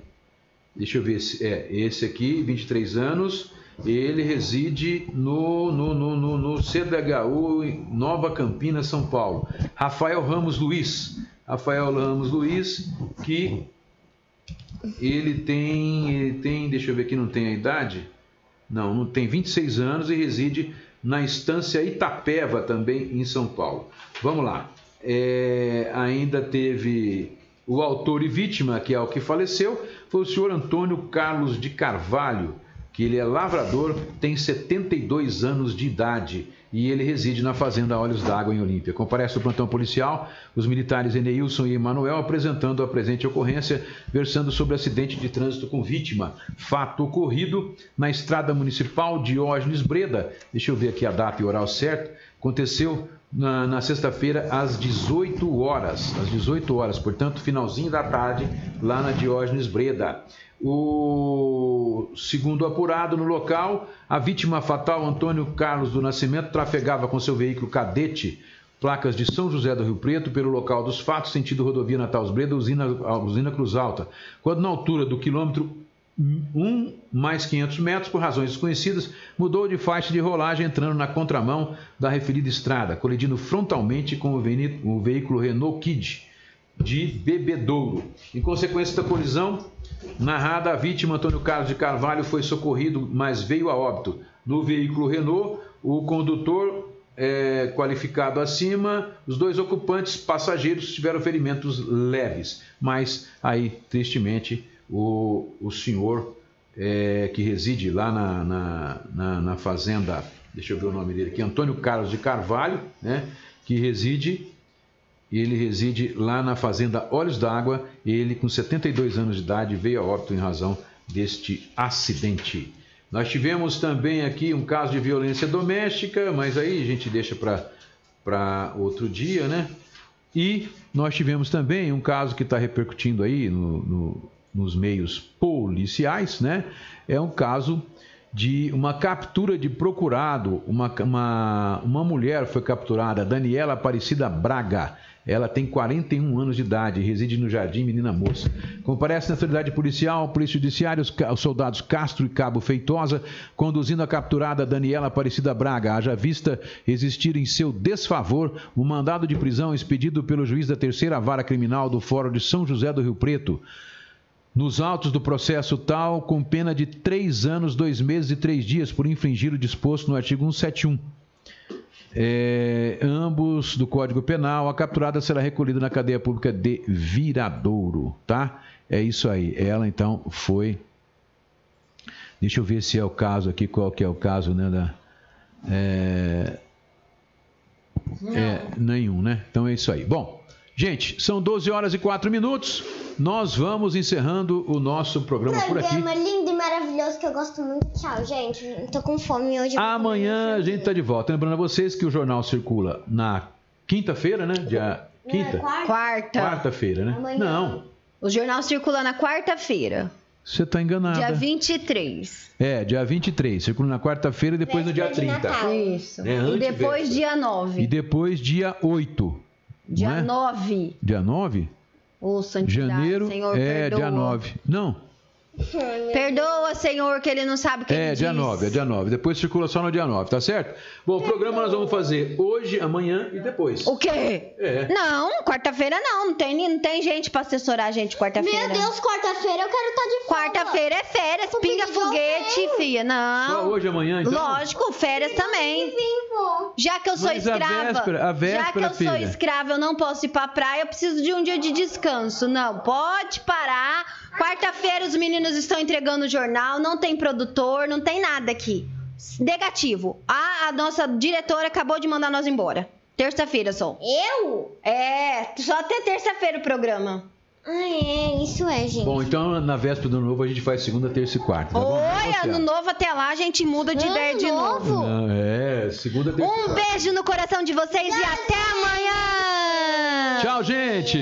deixa eu ver, se é esse aqui, 23 anos, ele reside no, no, no, no, no CDHU, Nova Campina, São Paulo. Rafael Ramos Luiz, Rafael Ramos Luiz, que ele tem, ele tem, deixa eu ver aqui, não tem a idade? Não, não tem 26 anos e reside na estância Itapeva, também em São Paulo. Vamos lá. É, ainda teve o autor e vítima, que é o que faleceu, foi o senhor Antônio Carlos de Carvalho, que ele é lavrador, tem 72 anos de idade e ele reside na Fazenda Olhos d'Água em Olímpia. Comparece o plantão policial, os militares Eneilson e Emanuel apresentando a presente ocorrência, versando sobre acidente de trânsito com vítima. Fato ocorrido na estrada municipal Diógenes Breda. Deixa eu ver aqui a data e o horário certo. Aconteceu na, na sexta-feira às 18 horas, às 18 horas, portanto, finalzinho da tarde, lá na Diógenes Breda. O segundo apurado no local, a vítima fatal, Antônio Carlos do Nascimento, trafegava com seu veículo cadete, placas de São José do Rio Preto, pelo local dos fatos, sentido rodovia Natal Breda, usina, usina Cruz Alta, quando na altura do quilômetro 1 mais 500 metros, por razões desconhecidas, mudou de faixa de rolagem entrando na contramão da referida estrada, colidindo frontalmente com o, veículo Renault Kid de Bebedouro. Em consequência da colisão, narrada, a vítima, Antônio Carlos de Carvalho, foi socorrido, mas veio a óbito. No veículo Renault, o condutor é, qualificado acima, os dois ocupantes passageiros tiveram ferimentos leves, mas aí, tristemente, o, o senhor é, que reside lá na, na, na, na fazenda, deixa eu ver o nome dele aqui, Antônio Carlos de Carvalho, né, que reside ele reside lá na fazenda Olhos d'Água. Ele, com 72 anos de idade, veio a óbito em razão deste acidente. Nós tivemos também aqui um caso de violência doméstica, mas aí a gente deixa para outro dia, né? E nós tivemos também um caso que está repercutindo aí no- no- nos meios policiais, né? É um caso de uma captura de procurado. Uma, uma, uma mulher foi capturada, Daniela Aparecida Braga. Ela tem 41 anos de idade, reside no Jardim Menina Moça. Comparece na autoridade policial, polícia judiciária, os, soldados Castro e Cabo Feitosa, conduzindo a capturada Daniela Aparecida Braga. Haja vista existir em seu desfavor o mandado de prisão expedido pelo juiz da terceira vara criminal do Fórum de São José do Rio Preto nos autos do processo tal, com pena de três anos, dois meses e três dias por infringir o disposto no artigo 171. É, ambos do Código Penal, a capturada será recolhida na cadeia pública de Viradouro, tá? É isso aí. Ela então foi. Deixa eu ver se é o caso aqui, qual que é o caso, né? Da, é, é, nenhum, né? Então é isso aí. Bom, Gente, são 12 horas e 4 minutos. Nós vamos encerrando o nosso programa por aqui. Programa lindo e maravilhoso que eu gosto muito. Tchau, gente. Tô com fome hoje. Amanhã a gente tá de volta. Lembrando a vocês que o jornal circula na quinta-feira, né? Dia Não, é quinta? quarta? Quarta. Quarta-feira, né? Amanhã. Não, O jornal circula na quarta-feira, você tá enganada. dia 23. É, dia 23. Circula na quarta-feira e depois no dia Véspera de 30. Natal. Isso. É, e depois dia E 9. depois dia 8. Dia é? 9. Dia 9? Ô, santidade, Janeiro Senhor, é perdoa. dia 9. Não, Perdoa, Senhor, que ele não sabe o que é ele dia diz. 9, é dia 9. Depois circula só no dia 9, tá certo? Bom, o programa nós vamos fazer hoje, amanhã e depois. O quê? É. Não, quarta-feira não. Não tem, não tem gente pra assessorar a gente quarta-feira. Meu Deus, quarta-feira eu quero estar de folga. Quarta-feira é férias, Porque pinga de foguete, filha. Não. Só hoje, amanhã, então? Lógico, férias também. Já que eu sou Mas a escrava, véspera- a já que véspera, eu sou filha. escrava, eu não posso ir pra praia, eu preciso de um dia de descanso. Não, pode parar. Quarta-feira os meninos estão entregando o jornal, não tem produtor, não tem nada aqui. Negativo. A, a nossa diretora acabou de mandar nós embora. Terça-feira só. Eu? É, só até terça-feira o programa. Ah, é, isso é, gente. Bom, então na véspera do novo a gente faz segunda, terça e quarta. Tá? Oi, Negociar. ano novo até lá, a gente muda de Ano ideia de novo. novo? Não, é, segunda, terça e Um beijo no coração de vocês e até amanhã! Tchau, gente!